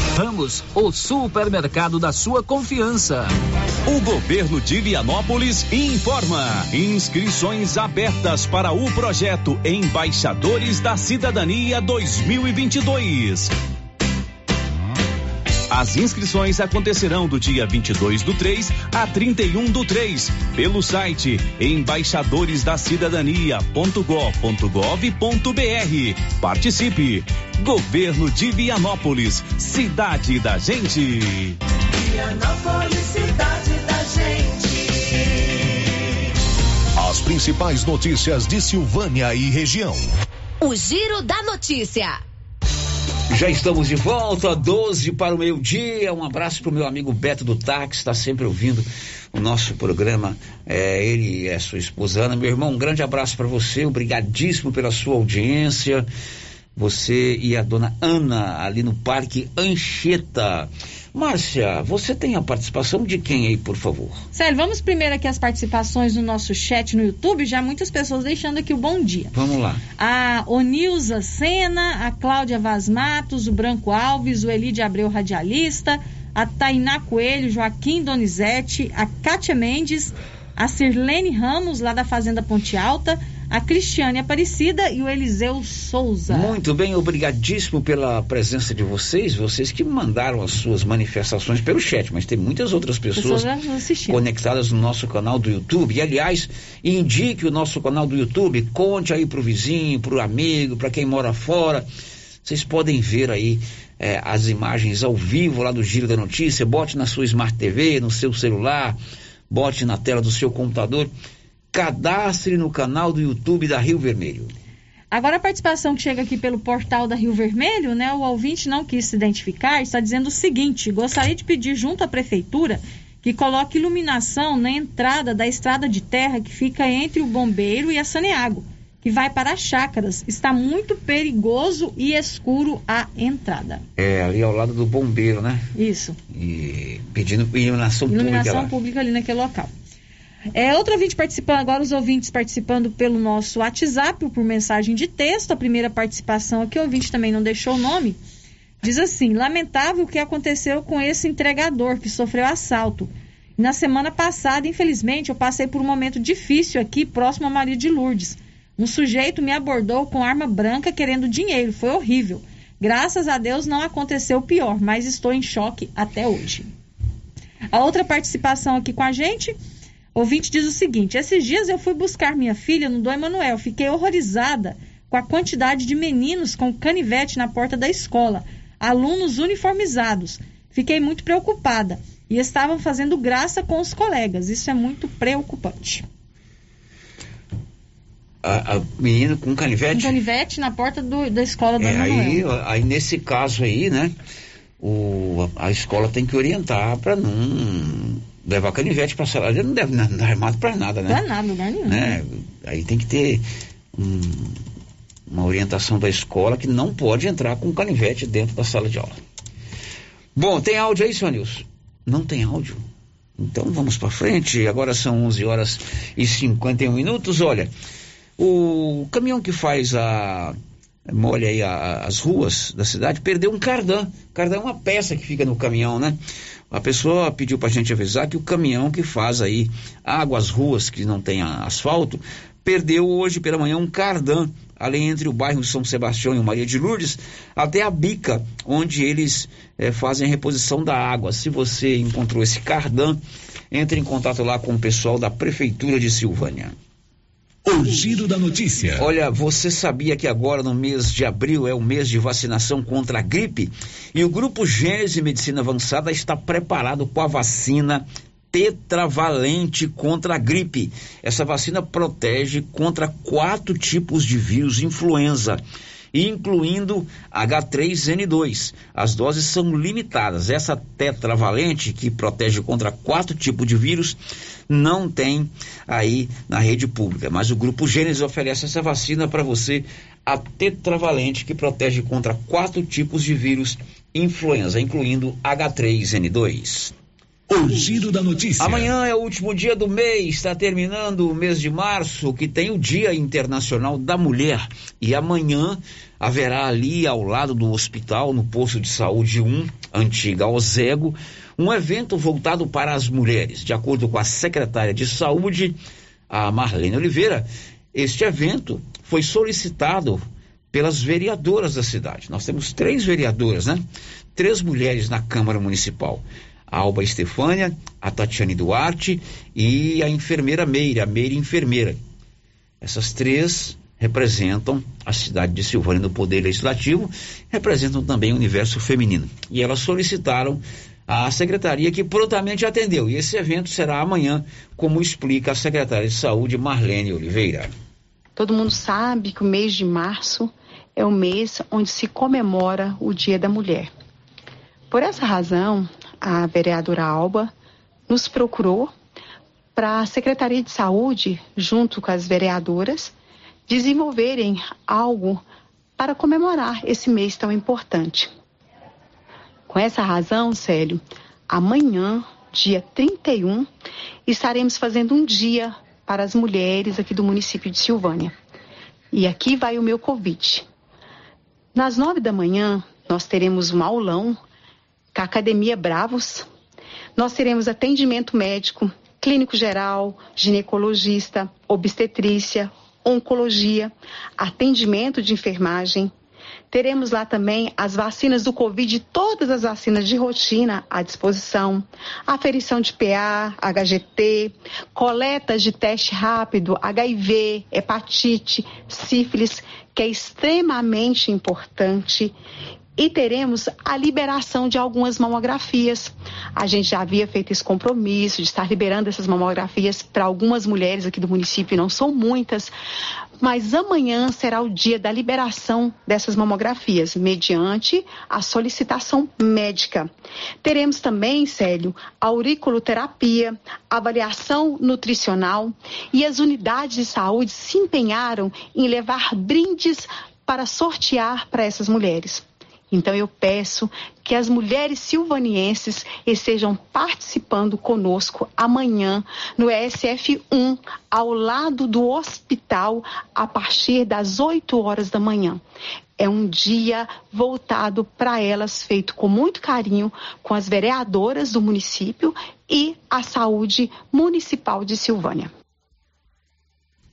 Ramos, o supermercado da sua confiança. O governo de Vianópolis informa: inscrições abertas para o projeto Embaixadores da Cidadania 2022. As inscrições acontecerão do dia 22 do 3 a 31 do 3 pelo site embaixadoresdacidadania.gov.br. Participe! Governo de Vianópolis, cidade da gente. Vianópolis, cidade da gente. As principais notícias de Silvânia e região. O Giro da Notícia. Já estamos de volta, 12 para o meio-dia. Um abraço para o meu amigo Beto do Táxi, está sempre ouvindo o nosso programa. É, ele e a sua esposa Ana. Meu irmão, um grande abraço para você, obrigadíssimo pela sua audiência. Você e a dona Ana ali no Parque Anchieta. Márcia, você tem a participação de quem aí, por favor? Sério, vamos primeiro aqui as participações no nosso chat no YouTube. Já muitas pessoas deixando aqui o bom dia. Vamos lá. A Onilza Sena, a Cláudia Vaz Matos, o Branco Alves, o Elide Abreu Radialista, a Tainá Coelho, Joaquim Donizete, a Kátia Mendes, a Sirlene Ramos, lá da Fazenda Ponte Alta, a Cristiane Aparecida e o Eliseu Souza. Muito bem, obrigadíssimo pela presença de vocês, vocês que mandaram as suas manifestações pelo chat, mas tem muitas outras pessoas, pessoas conectadas no nosso canal do YouTube. E aliás, indique o nosso canal do YouTube, conte aí pro vizinho, pro amigo, para quem mora fora. Vocês podem ver aí é, as imagens ao vivo lá do Giro da Notícia, bote na sua Smart TV, no seu celular, bote na tela do seu computador cadastre no canal do YouTube da Rio Vermelho. Agora a participação que chega aqui pelo portal da Rio Vermelho, né? O ouvinte não quis se identificar, está dizendo o seguinte: gostaria de pedir junto à prefeitura que coloque iluminação na entrada da estrada de terra que fica entre o bombeiro e a Saneago, que vai para as chácaras. Está muito perigoso e escuro a entrada. É, ali ao lado do bombeiro, né? Isso. E pedindo iluminação, iluminação pública. Iluminação pública ali naquele local. É, outro ouvinte participando, agora os ouvintes participando pelo nosso WhatsApp, por mensagem de texto. A primeira participação aqui, o ouvinte também não deixou o nome. Diz assim: lamentável o que aconteceu com esse entregador que sofreu assalto. Na semana passada, infelizmente, eu passei por um momento difícil aqui, próximo a Maria de Lourdes. Um sujeito me abordou com arma branca querendo dinheiro. Foi horrível. Graças a Deus não aconteceu pior, mas estou em choque até hoje. A outra participação aqui com a gente Ouvinte diz o seguinte: esses dias eu fui buscar minha filha no Dom Emanuel. Fiquei horrorizada com a quantidade de meninos com canivete na porta da escola, alunos uniformizados. Fiquei muito preocupada e estavam fazendo graça com os colegas. Isso é muito preocupante. A, a menino com canivete? Com canivete na porta do, da escola do é, Emanuel. Aí, aí, nesse caso aí, né? O, a, a escola tem que orientar para não levar canivete para sala, ele não deve andar armado para nada, né? Para nada, lugar nenhum. Né? Aí tem que ter um, uma orientação da escola que não pode entrar com canivete dentro da sala de aula. Bom, tem áudio aí, senhor Nilson? Não tem áudio? Então vamos para frente. Agora são 11 horas e 51 minutos. Olha, o caminhão que faz a molha aí a, as ruas da cidade perdeu um cardan. Cardan é uma peça que fica no caminhão, né? A pessoa pediu para a gente avisar que o caminhão que faz aí águas ruas que não tem asfalto perdeu hoje pela manhã um cardan ali entre o bairro São Sebastião e o Maria de Lourdes até a bica onde eles é, fazem a reposição da água. Se você encontrou esse cardan, entre em contato lá com o pessoal da prefeitura de Silvânia. O giro da notícia. Olha, você sabia que agora no mês de abril é o mês de vacinação contra a gripe? E o grupo Gênese Medicina Avançada está preparado com a vacina tetravalente contra a gripe. Essa vacina protege contra quatro tipos de vírus influenza incluindo H3N2. As doses são limitadas. Essa tetravalente, que protege contra quatro tipos de vírus, não tem aí na rede pública. Mas o Grupo Gênesis oferece essa vacina para você, a tetravalente, que protege contra quatro tipos de vírus influenza, incluindo H3N2. O giro da notícia. Amanhã é o último dia do mês, está terminando o mês de março, que tem o Dia Internacional da Mulher. E amanhã haverá ali ao lado do hospital, no posto de saúde 1, antiga Ozego, um evento voltado para as mulheres. De acordo com a secretária de saúde, a Marlene Oliveira, este evento foi solicitado pelas vereadoras da cidade. Nós temos três vereadoras, né? Três mulheres na Câmara Municipal a Alba Estefânia, a Tatiane Duarte e a enfermeira Meire, a Meire enfermeira. Essas três representam a cidade de Silvânia no Poder Legislativo, representam também o universo feminino. E elas solicitaram a secretaria que prontamente atendeu. E esse evento será amanhã, como explica a secretária de Saúde, Marlene Oliveira. Todo mundo sabe que o mês de março é o mês onde se comemora o Dia da Mulher. Por essa razão, a vereadora Alba nos procurou para a Secretaria de Saúde, junto com as vereadoras, desenvolverem algo para comemorar esse mês tão importante. Com essa razão, Célio, amanhã, dia 31, estaremos fazendo um dia para as mulheres aqui do município de Silvânia. E aqui vai o meu convite. Nas nove da manhã, nós teremos um aulão com a Academia Bravos. Nós teremos atendimento médico, clínico geral, ginecologista, obstetrícia, oncologia, atendimento de enfermagem. Teremos lá também as vacinas do Covid, todas as vacinas de rotina à disposição, aferição de PA, HGT, coletas de teste rápido, HIV, hepatite, sífilis, que é extremamente importante e teremos a liberação de algumas mamografias. A gente já havia feito esse compromisso de estar liberando essas mamografias para algumas mulheres aqui do município, não são muitas, mas amanhã será o dia da liberação dessas mamografias, mediante a solicitação médica. Teremos também, Célio, auriculoterapia, avaliação nutricional e as unidades de saúde se empenharam em levar brindes para sortear para essas mulheres. Então eu peço que as mulheres silvanienses estejam participando conosco amanhã no ESF1, ao lado do hospital, a partir das 8 horas da manhã. É um dia voltado para elas, feito com muito carinho, com as vereadoras do município e a saúde municipal de Silvânia.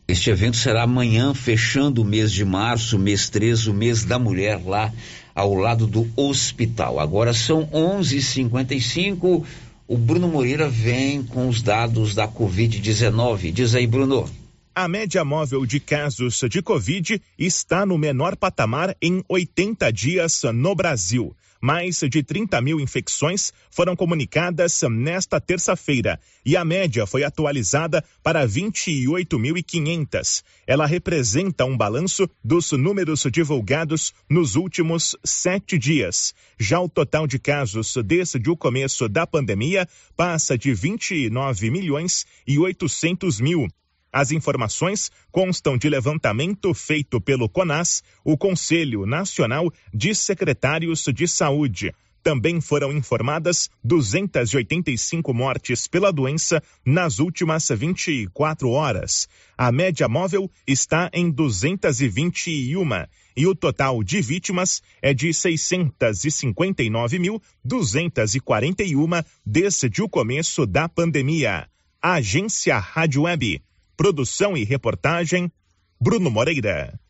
Este evento será amanhã, fechando o mês de março, mês 13, o mês da mulher lá ao lado do hospital. Agora são 11:55. O Bruno Moreira vem com os dados da Covid-19. Diz aí, Bruno. A média móvel de casos de Covid está no menor patamar em 80 dias no Brasil. Mais de 30 mil infecções foram comunicadas nesta terça-feira e a média foi atualizada para 28.500. Ela representa um balanço dos números divulgados nos últimos sete dias. Já o total de casos desde o começo da pandemia passa de 29 milhões e 800 mil. As informações constam de levantamento feito pelo CONAS, o Conselho Nacional de Secretários de Saúde. Também foram informadas 285 mortes pela doença nas últimas 24 horas. A média móvel está em 221 e o total de vítimas é de 659.241 desde o começo da pandemia. Agência Rádio Web Produção e reportagem, Bruno Moreira.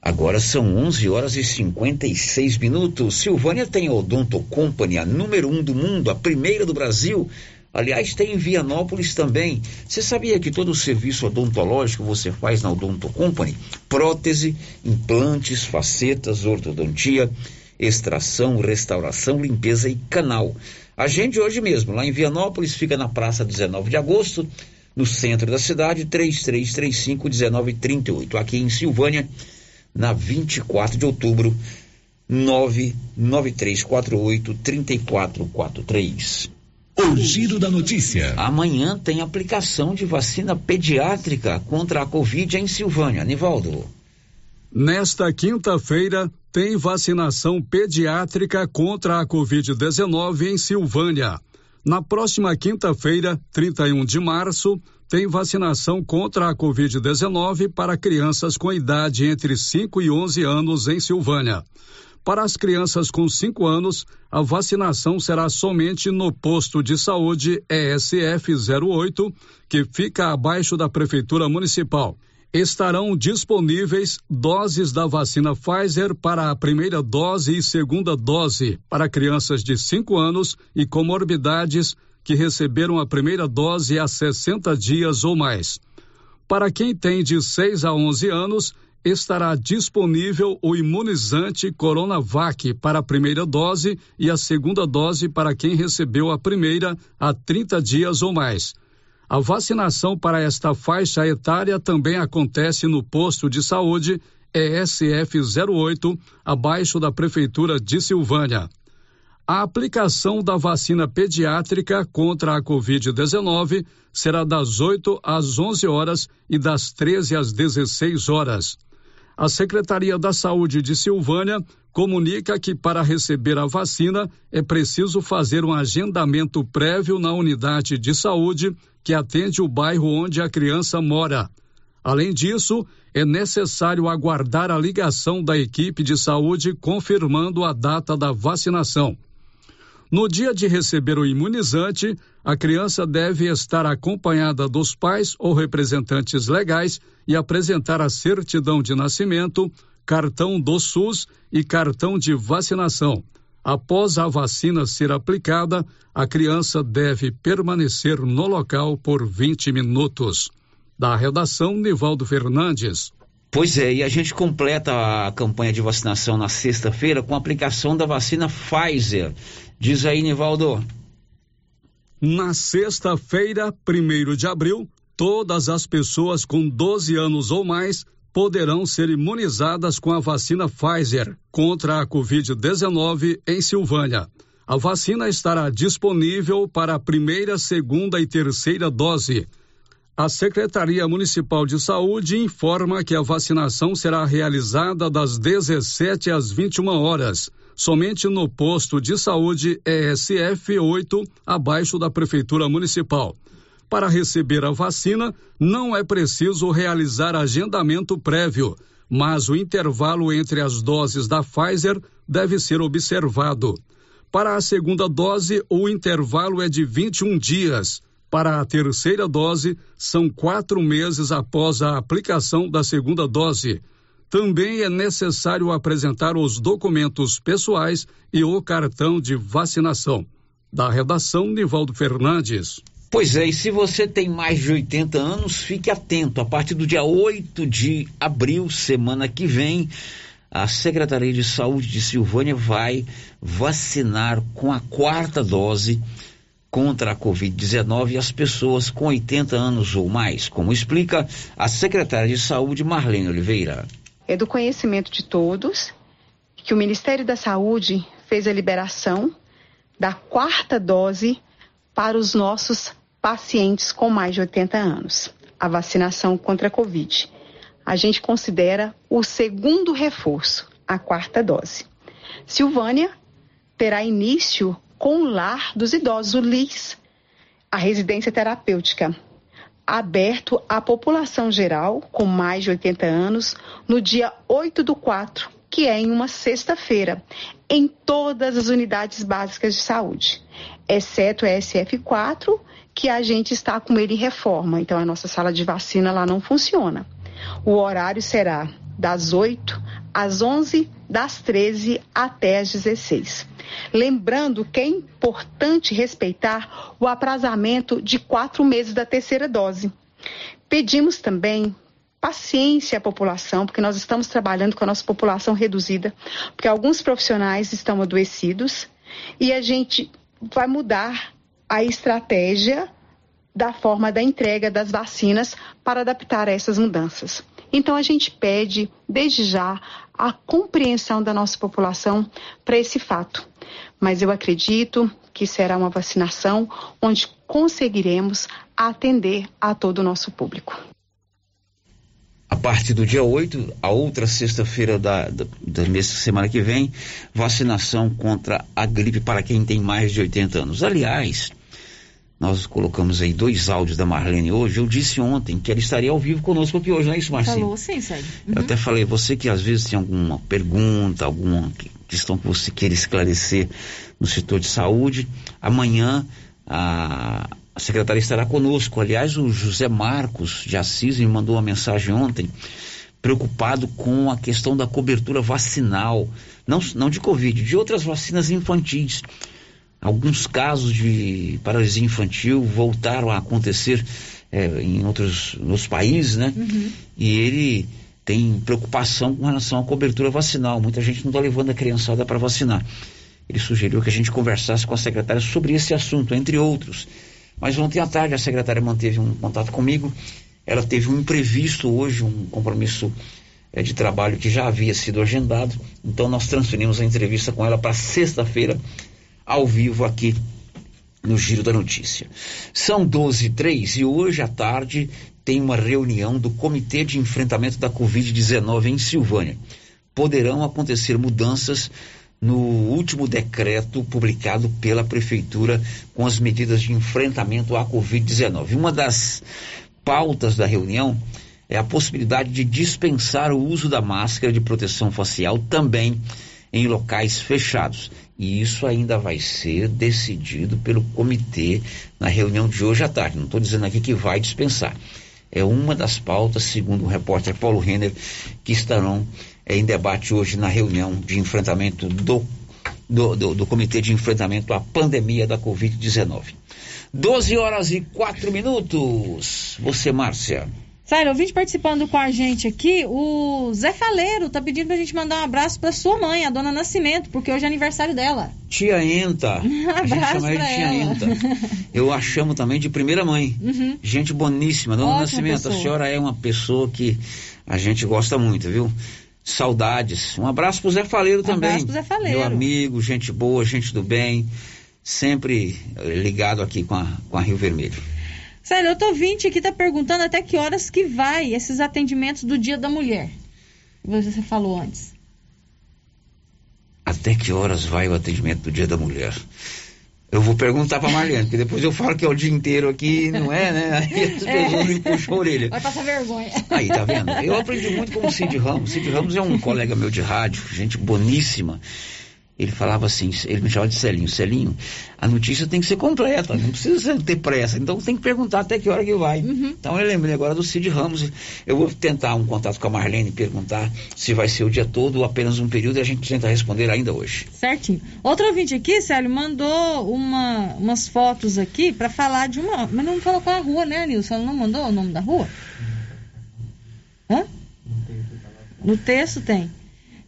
Agora são 11 horas e 56 minutos. Silvânia tem a Odonto Company, a número um do mundo, a primeira do Brasil. Aliás, tem em Vianópolis também. Você sabia que todo o serviço odontológico você faz na Odonto Company? Prótese, implantes, facetas, ortodontia, extração, restauração, limpeza e canal. Agende hoje mesmo, lá em Vianópolis, fica na Praça 19 de Agosto, no centro da cidade, 3335 1938. Aqui em Silvânia, na 24 de outubro, 99348 3443. O giro da notícia. Amanhã tem aplicação de vacina pediátrica contra a Covid em Silvânia. Nivaldo. Nesta quinta-feira, tem vacinação pediátrica contra a Covid-19 em Silvânia. Na próxima quinta-feira, 31 de março, tem vacinação contra a Covid-19 para crianças com idade entre 5 e 11 anos em Silvânia. Para as crianças com 5 anos, a vacinação será somente no posto de saúde ESF 08, que fica abaixo da Prefeitura Municipal estarão disponíveis doses da vacina Pfizer para a primeira dose e segunda dose para crianças de 5 anos e comorbidades que receberam a primeira dose há 60 dias ou mais. Para quem tem de 6 a 11 anos, estará disponível o imunizante Coronavac para a primeira dose e a segunda dose para quem recebeu a primeira há 30 dias ou mais. A vacinação para esta faixa etária também acontece no posto de saúde ESF 08, abaixo da Prefeitura de Silvânia. A aplicação da vacina pediátrica contra a Covid-19 será das 8 às 11 horas e das 13 às 16 horas. A Secretaria da Saúde de Silvânia comunica que para receber a vacina é preciso fazer um agendamento prévio na unidade de saúde que atende o bairro onde a criança mora. Além disso, é necessário aguardar a ligação da equipe de saúde confirmando a data da vacinação. No dia de receber o imunizante, a criança deve estar acompanhada dos pais ou representantes legais e apresentar a certidão de nascimento, cartão do SUS e cartão de vacinação. Após a vacina ser aplicada, a criança deve permanecer no local por 20 minutos. Da redação, Nivaldo Fernandes. Pois é, e a gente completa a campanha de vacinação na sexta-feira com a aplicação da vacina Pfizer. Diz aí, Nivaldo. Na sexta-feira, 1 de abril, todas as pessoas com 12 anos ou mais poderão ser imunizadas com a vacina Pfizer contra a Covid-19 em Silvânia. A vacina estará disponível para a primeira, segunda e terceira dose. A Secretaria Municipal de Saúde informa que a vacinação será realizada das 17 às 21 horas, somente no posto de saúde ESF 8, abaixo da Prefeitura Municipal. Para receber a vacina, não é preciso realizar agendamento prévio, mas o intervalo entre as doses da Pfizer deve ser observado. Para a segunda dose, o intervalo é de 21 dias. Para a terceira dose, são quatro meses após a aplicação da segunda dose. Também é necessário apresentar os documentos pessoais e o cartão de vacinação. Da redação, Nivaldo Fernandes. Pois é, e se você tem mais de 80 anos, fique atento. A partir do dia 8 de abril, semana que vem, a Secretaria de Saúde de Silvânia vai vacinar com a quarta dose contra a Covid-19 as pessoas com 80 anos ou mais, como explica a secretária de Saúde, Marlene Oliveira. É do conhecimento de todos que o Ministério da Saúde fez a liberação da quarta dose para os nossos pacientes com mais de 80 anos, a vacinação contra a Covid. A gente considera o segundo reforço, a quarta dose. Silvânia terá início com o Lar dos Idosos, o LIS, a residência terapêutica, aberto à população geral com mais de 80 anos no dia 8 do 4, que é em uma sexta-feira, em todas as unidades básicas de saúde, exceto a SF4 que a gente está com ele em reforma. Então, a nossa sala de vacina lá não funciona. O horário será das 8 às 11, das 13 até às 16. Lembrando que é importante respeitar o aprazamento de quatro meses da terceira dose. Pedimos também paciência à população, porque nós estamos trabalhando com a nossa população reduzida, porque alguns profissionais estão adoecidos e a gente vai mudar a estratégia da forma da entrega das vacinas para adaptar a essas mudanças. Então a gente pede, desde já, a compreensão da nossa população para esse fato. Mas eu acredito que será uma vacinação onde conseguiremos atender a todo o nosso público. A partir do dia 8, a outra sexta-feira da, da, da mês, semana que vem, vacinação contra a gripe para quem tem mais de 80 anos. Aliás, nós colocamos aí dois áudios da Marlene hoje. Eu disse ontem que ela estaria ao vivo conosco aqui hoje, não é isso, Marcinho? Falou, sim, Sérgio. Uhum. Eu até falei, você que às vezes tem alguma pergunta, alguma questão que você queira esclarecer no setor de saúde, amanhã a, a secretária estará conosco. Aliás, o José Marcos de Assis me mandou uma mensagem ontem, preocupado com a questão da cobertura vacinal, não, não de Covid, de outras vacinas infantis alguns casos de paralisia infantil voltaram a acontecer é, em outros nos países, né? Uhum. E ele tem preocupação com relação à cobertura vacinal. Muita gente não está levando a criançada para vacinar. Ele sugeriu que a gente conversasse com a secretária sobre esse assunto, entre outros. Mas ontem à tarde a secretária manteve um contato comigo. Ela teve um imprevisto hoje, um compromisso é, de trabalho que já havia sido agendado. Então nós transferimos a entrevista com ela para sexta-feira ao vivo aqui no Giro da Notícia. São 12 e 3 e hoje à tarde tem uma reunião do Comitê de Enfrentamento da Covid-19 em Silvânia. Poderão acontecer mudanças no último decreto publicado pela Prefeitura com as medidas de enfrentamento à Covid-19. Uma das pautas da reunião é a possibilidade de dispensar o uso da máscara de proteção facial também em locais fechados E isso ainda vai ser decidido pelo comitê na reunião de hoje à tarde. Não estou dizendo aqui que vai dispensar. É uma das pautas, segundo o repórter Paulo Renner, que estarão é, em debate hoje na reunião de enfrentamento do, do, do, do Comitê de Enfrentamento à Pandemia da Covid-19. 12 horas e 4 minutos. Você, Márcia. Sério, ouvinte participando com a gente aqui, o Zé Faleiro tá pedindo pra gente mandar um abraço pra sua mãe, a dona Nascimento, porque hoje é aniversário dela. Tia Enta. [laughs] Um a gente chama ela de Tia ela. Enta. Eu a chamo também de primeira mãe. Uhum. Gente boníssima. Dona Ótima Nascimento, pessoa. a senhora é uma pessoa que a gente gosta muito, viu? Saudades. Um abraço pro Zé Faleiro também. abraço pro Zé Faleiro. Meu amigo, gente boa, gente do bem. Sempre ligado aqui com a, com a Rio Vermelho. Sério, eu tô ouvinte aqui, tá perguntando até que horas que vai esses atendimentos do Dia da Mulher. Você falou antes. Até que horas vai o atendimento do Dia da Mulher? Eu vou perguntar pra Marlene, porque depois eu falo que é o dia inteiro aqui, não é, né? Aí as pessoas me puxam a orelha. Vai passar vergonha. Aí, tá vendo? Eu aprendi muito com o Cid Ramos. Cid Ramos é um colega meu de rádio, gente boníssima. Ele falava assim, ele me chamava de Celinho. Celinho, a notícia tem que ser completa, não precisa ter pressa. Então tem que perguntar até que hora que vai. Então eu lembrei agora do Cid Ramos. Eu vou tentar um contato com a Marlene e perguntar se vai ser o dia todo ou apenas um período e a gente tenta responder ainda hoje. Certinho. Outro ouvinte aqui, Célio, mandou uma, umas fotos aqui pra falar de uma. Mas não falou qual é a rua, né, Nilson? Ela não mandou o nome da rua? Hã? No texto tem.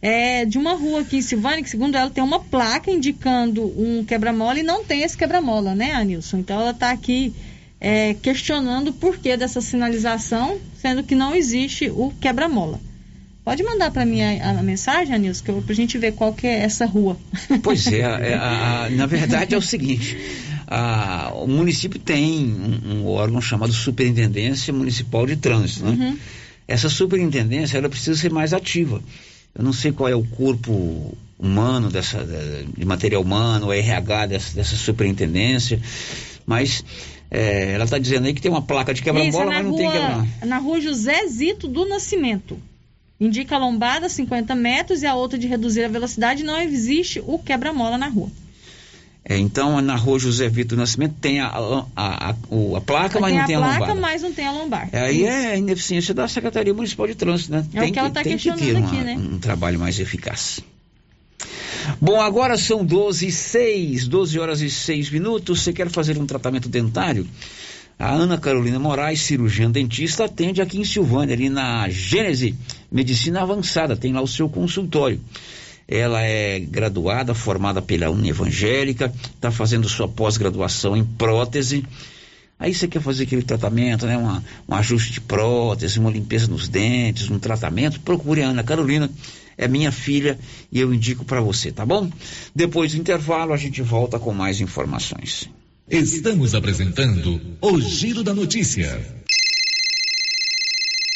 É de uma rua aqui em Silvânia, que segundo ela tem uma placa indicando um quebra-mola e não tem esse quebra-mola, né, Anilson? Então ela está aqui é, questionando o porquê dessa sinalização, sendo que não existe o quebra-mola. Pode mandar para mim a, a mensagem, Anilson, que eu, pra gente ver qual que é essa rua. Pois é, [laughs] é, a- a- na verdade é o seguinte, a- o município tem um, um órgão chamado Superintendência Municipal de Trânsito, né? Uhum. Essa superintendência, ela precisa ser mais ativa. Eu não sei qual é o corpo humano dessa, de material humano, o RH dessa, dessa superintendência, mas é, ela está dizendo aí que tem uma placa de é quebra-mola, na mas não tem quebra rua, na rua José Zito do Nascimento. Indica a lombada 50 metros e a outra de reduzir a velocidade. Não existe o quebra-mola na rua. É, então, na rua José Vitor Nascimento tem a, a, a, a placa, mas tem não tem a a placa, lombada. mas não tem a lombar. É, Aí é a ineficiência da Secretaria Municipal de Trânsito, né? É o que ela tá tem que ter questionando uma- aqui, né? um trabalho mais eficaz. Bom, agora são 12 e 6, 12 horas e 6 minutos. Você quer fazer um tratamento dentário? A Ana Carolina Moraes, cirurgiã dentista, atende aqui em Silvânia, ali na Gênese Medicina Avançada, tem lá o seu consultório. Ela é graduada, formada pela Uni Evangélica, está fazendo sua pós-graduação em prótese. Aí você quer fazer aquele tratamento, né? Uma, um ajuste de prótese, uma limpeza nos dentes, um tratamento, procure a Ana Carolina. É minha filha e eu indico para você, tá bom? Depois do intervalo a gente volta com mais informações. Estamos apresentando o Giro da Notícia.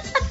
[laughs]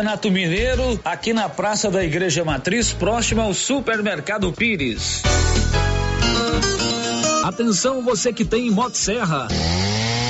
Artesanato Mineiro, aqui na Praça da Igreja Matriz, próximo ao Supermercado Pires. Atenção você que tem Motosserra. Serra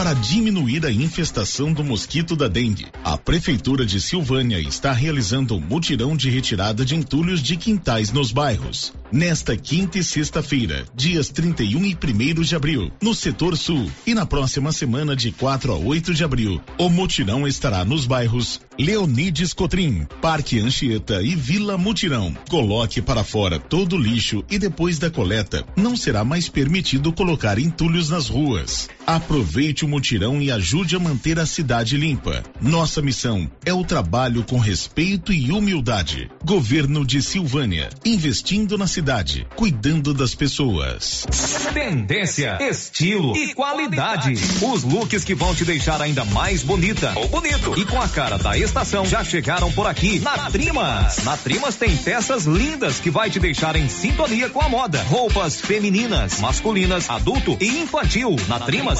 para diminuir a infestação do mosquito da dengue. A Prefeitura de Silvânia está realizando um mutirão de retirada de entulhos de quintais nos bairros. Nesta quinta e sexta-feira, dias 31 e 1 de abril, no setor sul, e na próxima semana, de 4 a 8 de abril, o mutirão estará nos bairros Leonides Cotrim, Parque Anchieta e Vila Mutirão. Coloque para fora todo o lixo e depois da coleta, não será mais permitido colocar entulhos nas ruas. Aproveite o mutirão e ajude a manter a cidade limpa. Nossa missão é o trabalho com respeito e humildade. Governo de Silvânia, investindo na cidade, cuidando das pessoas. Tendência, estilo e qualidade. Os looks que vão te deixar ainda mais bonita ou bonito e com a cara da estação já chegaram por aqui na Trimas. Na Trimas tem peças lindas que vai te deixar em sintonia com a moda. Roupas femininas, masculinas, adulto e infantil. Na Trimas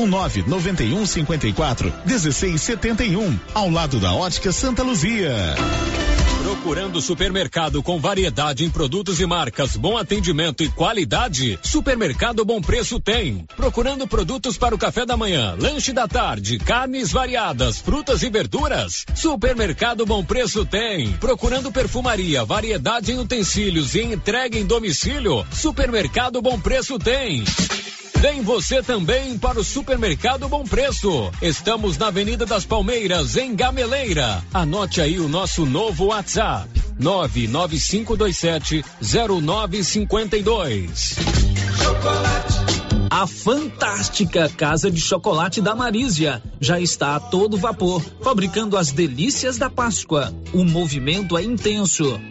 ou 991 54 1671, ao lado da Ótica Santa Luzia. Procurando supermercado com variedade em produtos e marcas, bom atendimento e qualidade? Supermercado Bom Preço tem. Procurando produtos para o café da manhã, lanche da tarde, carnes variadas, frutas e verduras? Supermercado Bom Preço tem. Procurando perfumaria, variedade em utensílios e entrega em domicílio? Supermercado Bom Preço tem. Vem você também para o Supermercado Bom Preço. Estamos na Avenida das Palmeiras, em Gameleira. Anote aí o nosso novo WhatsApp: 99527 0952. Chocolate. A fantástica Casa de Chocolate da Marísia já está a todo vapor, fabricando as delícias da Páscoa. O movimento é intenso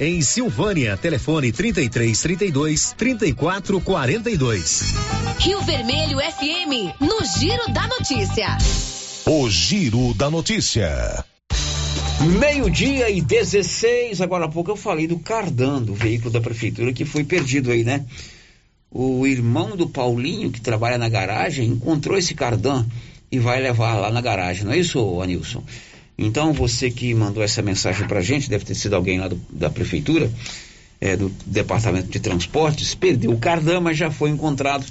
Em Silvânia. Telefone 33 32 34 42. Rio Vermelho FM, no Giro da Notícia. O Giro da Notícia. Meio-dia e 16. Agora há pouco eu falei do Cardan, do veículo da prefeitura que foi perdido aí, né? O irmão do Paulinho, que trabalha na garagem, encontrou esse Cardan e vai levar lá na garagem, não é isso, Anilson? Então, você que mandou essa mensagem para a gente, deve ter sido alguém lá do, da prefeitura, é, do Departamento de Transportes, perdeu o cardan, mas já foi encontrado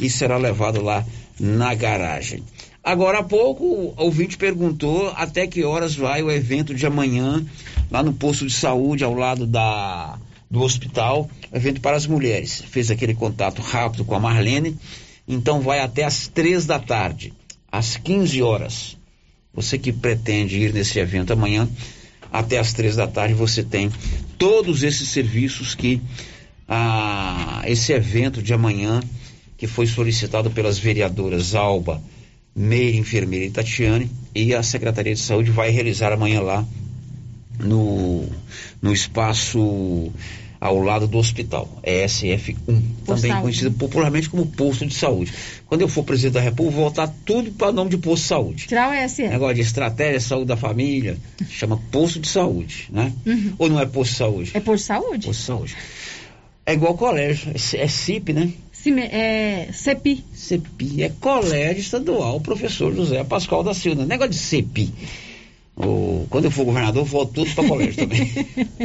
e será levado lá na garagem. Agora há pouco, o ouvinte perguntou até que horas vai o evento de amanhã, lá no posto de saúde, ao lado da, do hospital, evento para as mulheres. Fez aquele contato rápido com a Marlene, então vai até às três da tarde, às 15 horas. Você que pretende ir nesse evento amanhã, até às três da tarde, você tem todos esses serviços que ah, esse evento de amanhã, que foi solicitado pelas vereadoras Alba, Meire, Enfermeira e Tatiane, e a Secretaria de Saúde vai realizar amanhã lá no, no espaço ao lado do hospital, é SF1, também saúde. conhecido popularmente como posto de saúde. Quando eu for presidente da República, vou voltar tudo para o nome de posto de saúde. Tirar o SF. Negócio de estratégia, saúde da família, chama posto de saúde, né? Uhum. Ou não é posto de saúde? É posto de saúde? Posto de saúde. É igual colégio, é, é CIP, né? Cime, é CEPI. CEPI, é Colégio Estadual Professor José Pascoal da Silva. Negócio de CEPI. O, quando eu for governador, volto tudo para colégio também.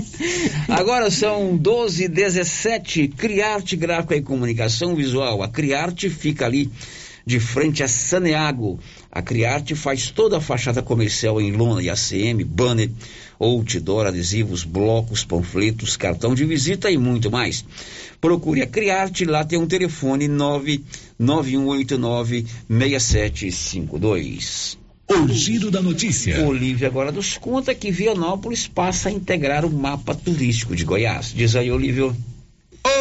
[laughs] Agora são 12 17 Criarte Gráfica e Comunicação Visual. A Criarte fica ali de frente a Saneago. A Criarte faz toda a fachada comercial em lona e ACM, banner, outdoor, adesivos, blocos, panfletos, cartão de visita e muito mais. Procure a Criarte, lá tem um telefone 99189 6752. O giro da notícia. Olívia agora nos conta que Vianópolis passa a integrar o mapa turístico de Goiás. Diz aí, Olívio.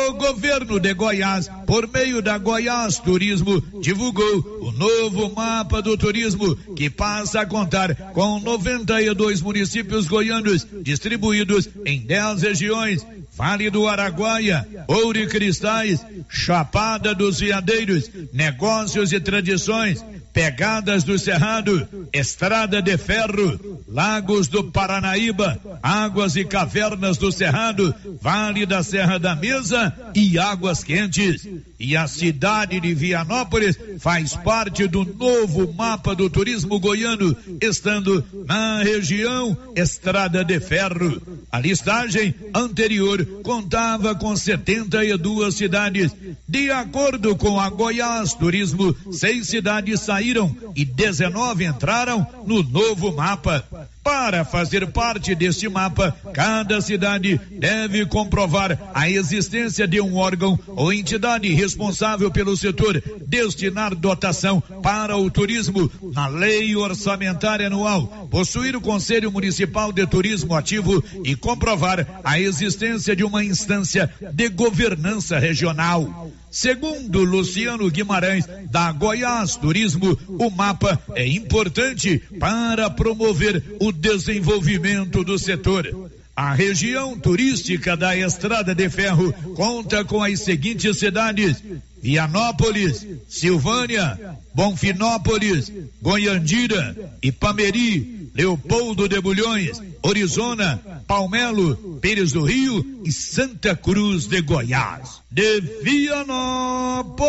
O governo de Goiás, por meio da Goiás Turismo, divulgou o novo mapa do turismo, que passa a contar com 92 municípios goianos distribuídos em 10 regiões. Vale do Araguaia, Ouro e Cristais, Chapada dos Veadeiros, Negócios e Tradições, Pegadas do Cerrado, Estrada de Ferro, Lagos do Paranaíba, Águas e Cavernas do Cerrado, Vale da Serra da Mesa e Águas Quentes. E a cidade de Vianópolis faz parte do novo mapa do turismo goiano, estando na região Estrada de Ferro. A listagem anterior contava com 72 cidades. De acordo com a Goiás Turismo, seis cidades saíram e 19 entraram no novo mapa. Para fazer parte deste mapa, cada cidade deve comprovar a existência de um órgão ou entidade responsável pelo setor, destinar dotação para o turismo na lei orçamentária anual, possuir o Conselho Municipal de Turismo ativo e comprovar a existência de uma instância de governança regional. Segundo Luciano Guimarães, da Goiás Turismo, o mapa é importante para promover o desenvolvimento do setor. A região turística da Estrada de Ferro conta com as seguintes cidades: Vianópolis, Silvânia, Bonfinópolis, Goiandira, Ipameri, Leopoldo de Bulhões, Orizona, Palmelo, Pires do Rio e Santa Cruz de Goiás. De Vianópolis,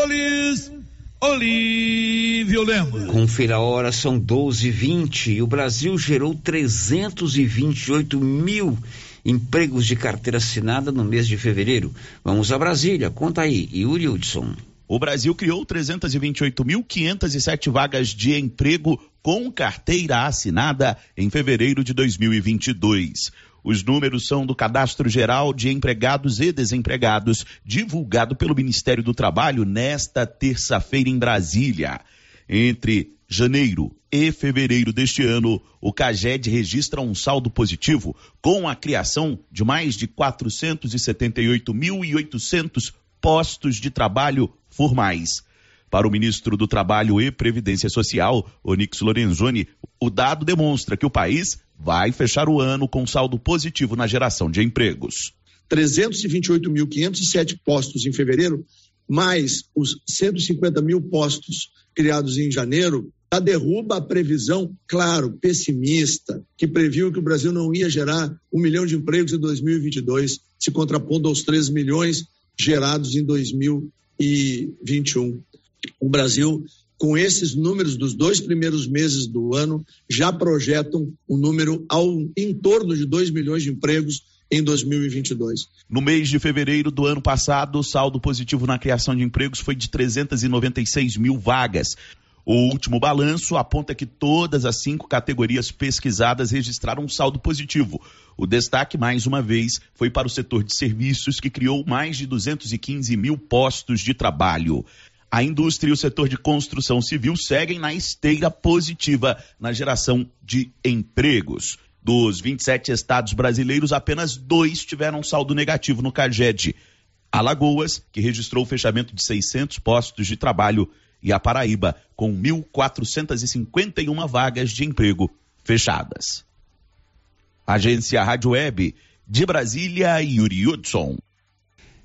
Olívio Lemos. Confira a hora, são 12h20 e o Brasil gerou 328 mil empregos de carteira assinada no mês de fevereiro. Vamos a Brasília, conta aí, Yuri Hudson. O Brasil criou 328.507 vagas de emprego com carteira assinada em fevereiro de 2022. Os números são do Cadastro Geral de Empregados e Desempregados, divulgado pelo Ministério do Trabalho nesta terça-feira em Brasília. Entre janeiro e fevereiro deste ano, o CAGED registra um saldo positivo, com a criação de mais de 478.800 postos de trabalho formais. Para o ministro do Trabalho e Previdência Social, Onix Lorenzoni, o dado demonstra que o país vai fechar o ano com saldo positivo na geração de empregos. 328.507 postos em fevereiro, mais os 150 mil postos criados em janeiro, já derruba a previsão, claro, pessimista, que previu que o Brasil não ia gerar um milhão de empregos em 2022, se contrapondo aos 3 milhões gerados em 2021. O Brasil, com esses números dos dois primeiros meses do ano, já projetam um número ao, em torno de 2 milhões de empregos em 2022. No mês de fevereiro do ano passado, o saldo positivo na criação de empregos foi de 396 mil vagas. O último balanço aponta que todas as cinco categorias pesquisadas registraram um saldo positivo. O destaque, mais uma vez, foi para o setor de serviços, que criou mais de 215 mil postos de trabalho. A indústria e o setor de construção civil seguem na esteira positiva na geração de empregos. Dos 27 estados brasileiros, apenas dois tiveram saldo negativo no CAGED. Alagoas, que registrou o fechamento de 600 postos de trabalho, e a Paraíba, com 1.451 vagas de emprego fechadas. Agência Rádio Web, de Brasília, Yuri Hudson.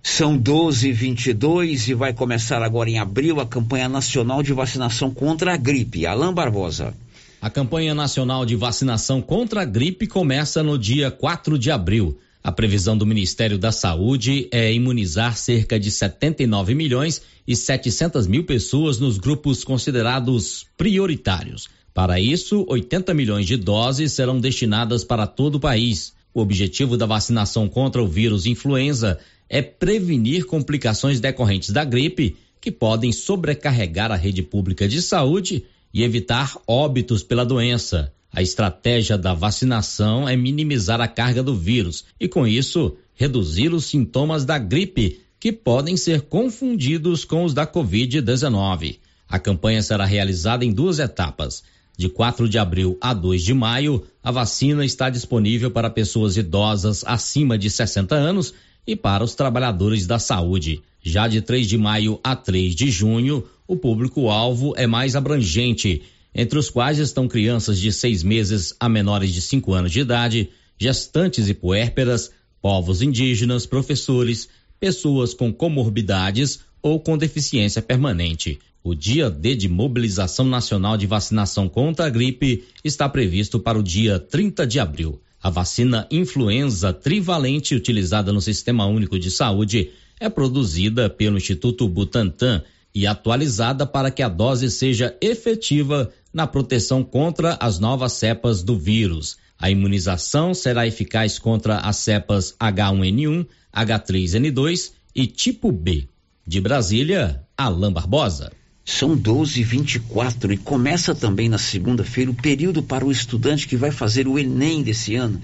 São 12 h 22 e vai começar agora em abril a campanha nacional de vacinação contra a gripe. Alain Barbosa. A campanha nacional de vacinação contra a gripe começa no dia 4 de abril. A previsão do Ministério da Saúde é imunizar cerca de 79 milhões e 700 mil pessoas nos grupos considerados prioritários. Para isso, 80 milhões de doses serão destinadas para todo o país. O objetivo da vacinação contra o vírus influenza é prevenir complicações decorrentes da gripe, que podem sobrecarregar a rede pública de saúde e evitar óbitos pela doença. A estratégia da vacinação é minimizar a carga do vírus e, com isso, reduzir os sintomas da gripe, que podem ser confundidos com os da Covid-19. A campanha será realizada em duas etapas. De 4 de abril a 2 de maio, a vacina está disponível para pessoas idosas acima de 60 anos e para os trabalhadores da saúde. Já de 3 de maio a 3 de junho, o público-alvo é mais abrangente entre os quais estão crianças de seis meses a menores de cinco anos de idade, gestantes e puérperas, povos indígenas, professores, pessoas com comorbidades, ou com deficiência permanente. O dia D de mobilização nacional de vacinação contra a gripe está previsto para o dia 30 de abril. A vacina influenza trivalente utilizada no Sistema Único de Saúde é produzida pelo Instituto Butantan e atualizada para que a dose seja efetiva na proteção contra as novas cepas do vírus. A imunização será eficaz contra as cepas H1N1, H3N2 e tipo B. De Brasília, Alain Barbosa. São 12 e 24 e começa também na segunda-feira o período para o estudante que vai fazer o Enem desse ano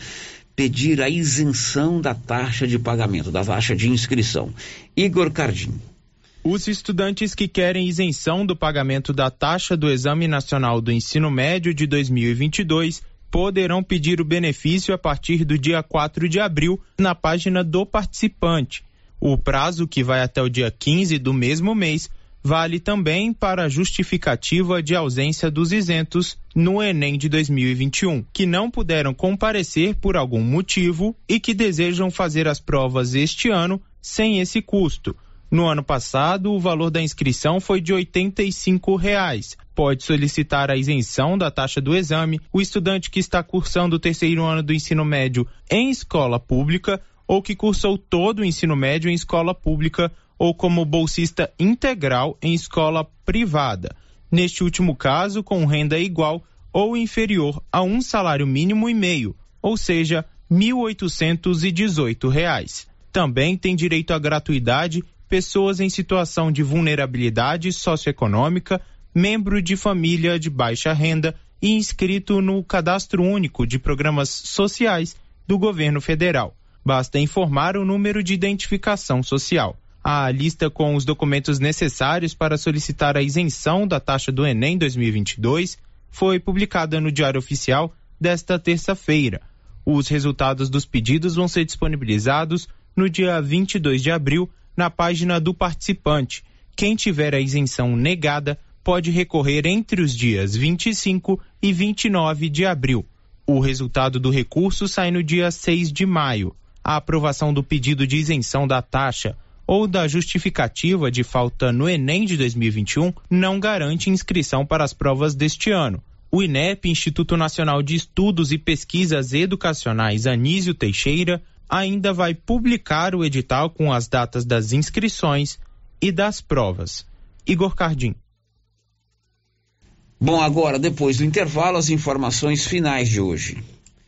pedir a isenção da taxa de pagamento, da taxa de inscrição. Igor Cardim. Os estudantes que querem isenção do pagamento da taxa do Exame Nacional do Ensino Médio de 2022 poderão pedir o benefício a partir do dia 4 de abril na página do participante. O prazo, que vai até o dia 15 do mesmo mês, vale também para a justificativa de ausência dos isentos no Enem de 2021, que não puderam comparecer por algum motivo e que desejam fazer as provas este ano sem esse custo. No ano passado, o valor da inscrição foi de 85 reais. Pode solicitar a isenção da taxa do exame o estudante que está cursando o terceiro ano do ensino médio em escola pública ou que cursou todo o ensino médio em escola pública ou como bolsista integral em escola privada. Neste último caso, com renda igual ou inferior a um salário mínimo e meio, ou seja, R$ 1.818. Também tem direito à gratuidade pessoas em situação de vulnerabilidade socioeconômica, membro de família de baixa renda e inscrito no Cadastro Único de Programas Sociais do Governo Federal. Basta informar o número de identificação social. A lista com os documentos necessários para solicitar a isenção da taxa do Enem 2022 foi publicada no Diário Oficial desta terça-feira. Os resultados dos pedidos vão ser disponibilizados no dia 22 de abril na página do participante. Quem tiver a isenção negada pode recorrer entre os dias 25 e 29 de abril. O resultado do recurso sai no dia 6 de maio. A aprovação do pedido de isenção da taxa ou da justificativa de falta no Enem de 2021 não garante inscrição para as provas deste ano. O INEP, Instituto Nacional de Estudos e Pesquisas Educacionais Anísio Teixeira, ainda vai publicar o edital com as datas das inscrições e das provas. Igor Cardim. Bom, agora, depois do intervalo, as informações finais de hoje.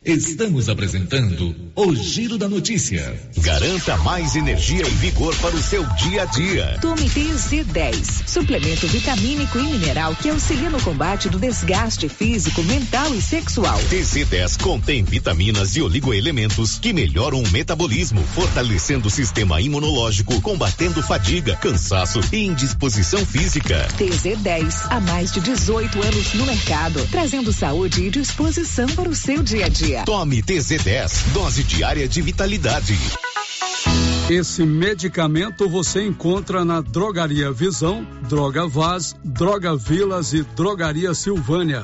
Estamos apresentando o Giro da Notícia. Garanta mais energia e vigor para o seu dia a dia. Tome TZ10, suplemento vitamínico e mineral que auxilia no combate do desgaste físico, mental e sexual. TZ10 contém vitaminas e oligoelementos que melhoram o metabolismo, fortalecendo o sistema imunológico, combatendo fadiga, cansaço e indisposição física. TZ10, há mais de 18 anos no mercado, trazendo saúde e disposição para o seu dia a dia dia. Tome TZ10, dose diária de vitalidade. Esse medicamento você encontra na Drogaria Visão, Droga Vaz, Droga Vilas e Drogaria Silvânia.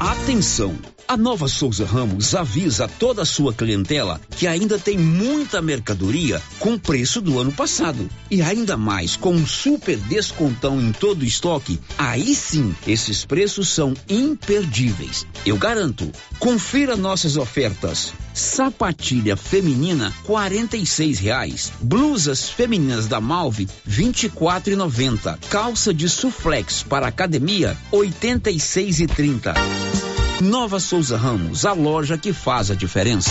Atenção! A Nova Souza Ramos avisa toda a sua clientela que ainda tem muita mercadoria com preço do ano passado. E ainda mais, com um super descontão em todo o estoque, aí sim, esses preços são imperdíveis. Eu garanto. Confira nossas ofertas. Sapatilha feminina, quarenta e reais. Blusas femininas da Malve, vinte e quatro. Calça de suflex para academia, oitenta e. Nova Souza Ramos, a loja que faz a diferença.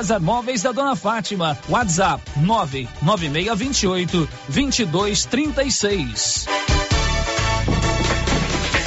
César Móveis da Dona Fátima. WhatsApp 99628 2236.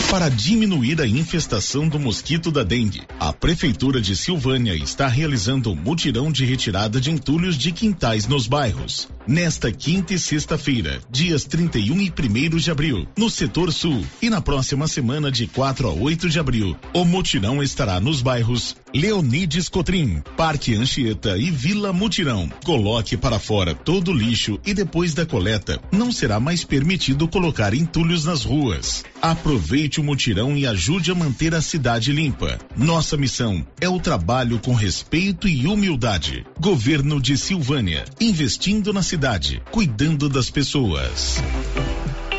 Para diminuir a infestação do mosquito da dengue, a Prefeitura de Silvânia está realizando um mutirão de retirada de entulhos de quintais nos bairros. Nesta quinta e sexta-feira, dias 31 e 1 de abril, no setor sul, e na próxima semana, de 4 a 8 de abril, o mutirão estará nos bairros Leonides Cotrim, Parque Anchieta e Vila Mutirão. Coloque para fora todo o lixo e depois da coleta, não será mais permitido colocar entulhos nas ruas. Aproveite o mutirão e ajude a manter a cidade limpa. Nossa missão é o trabalho com respeito e humildade. Governo de Silvânia, investindo na cidade, cuidando das pessoas.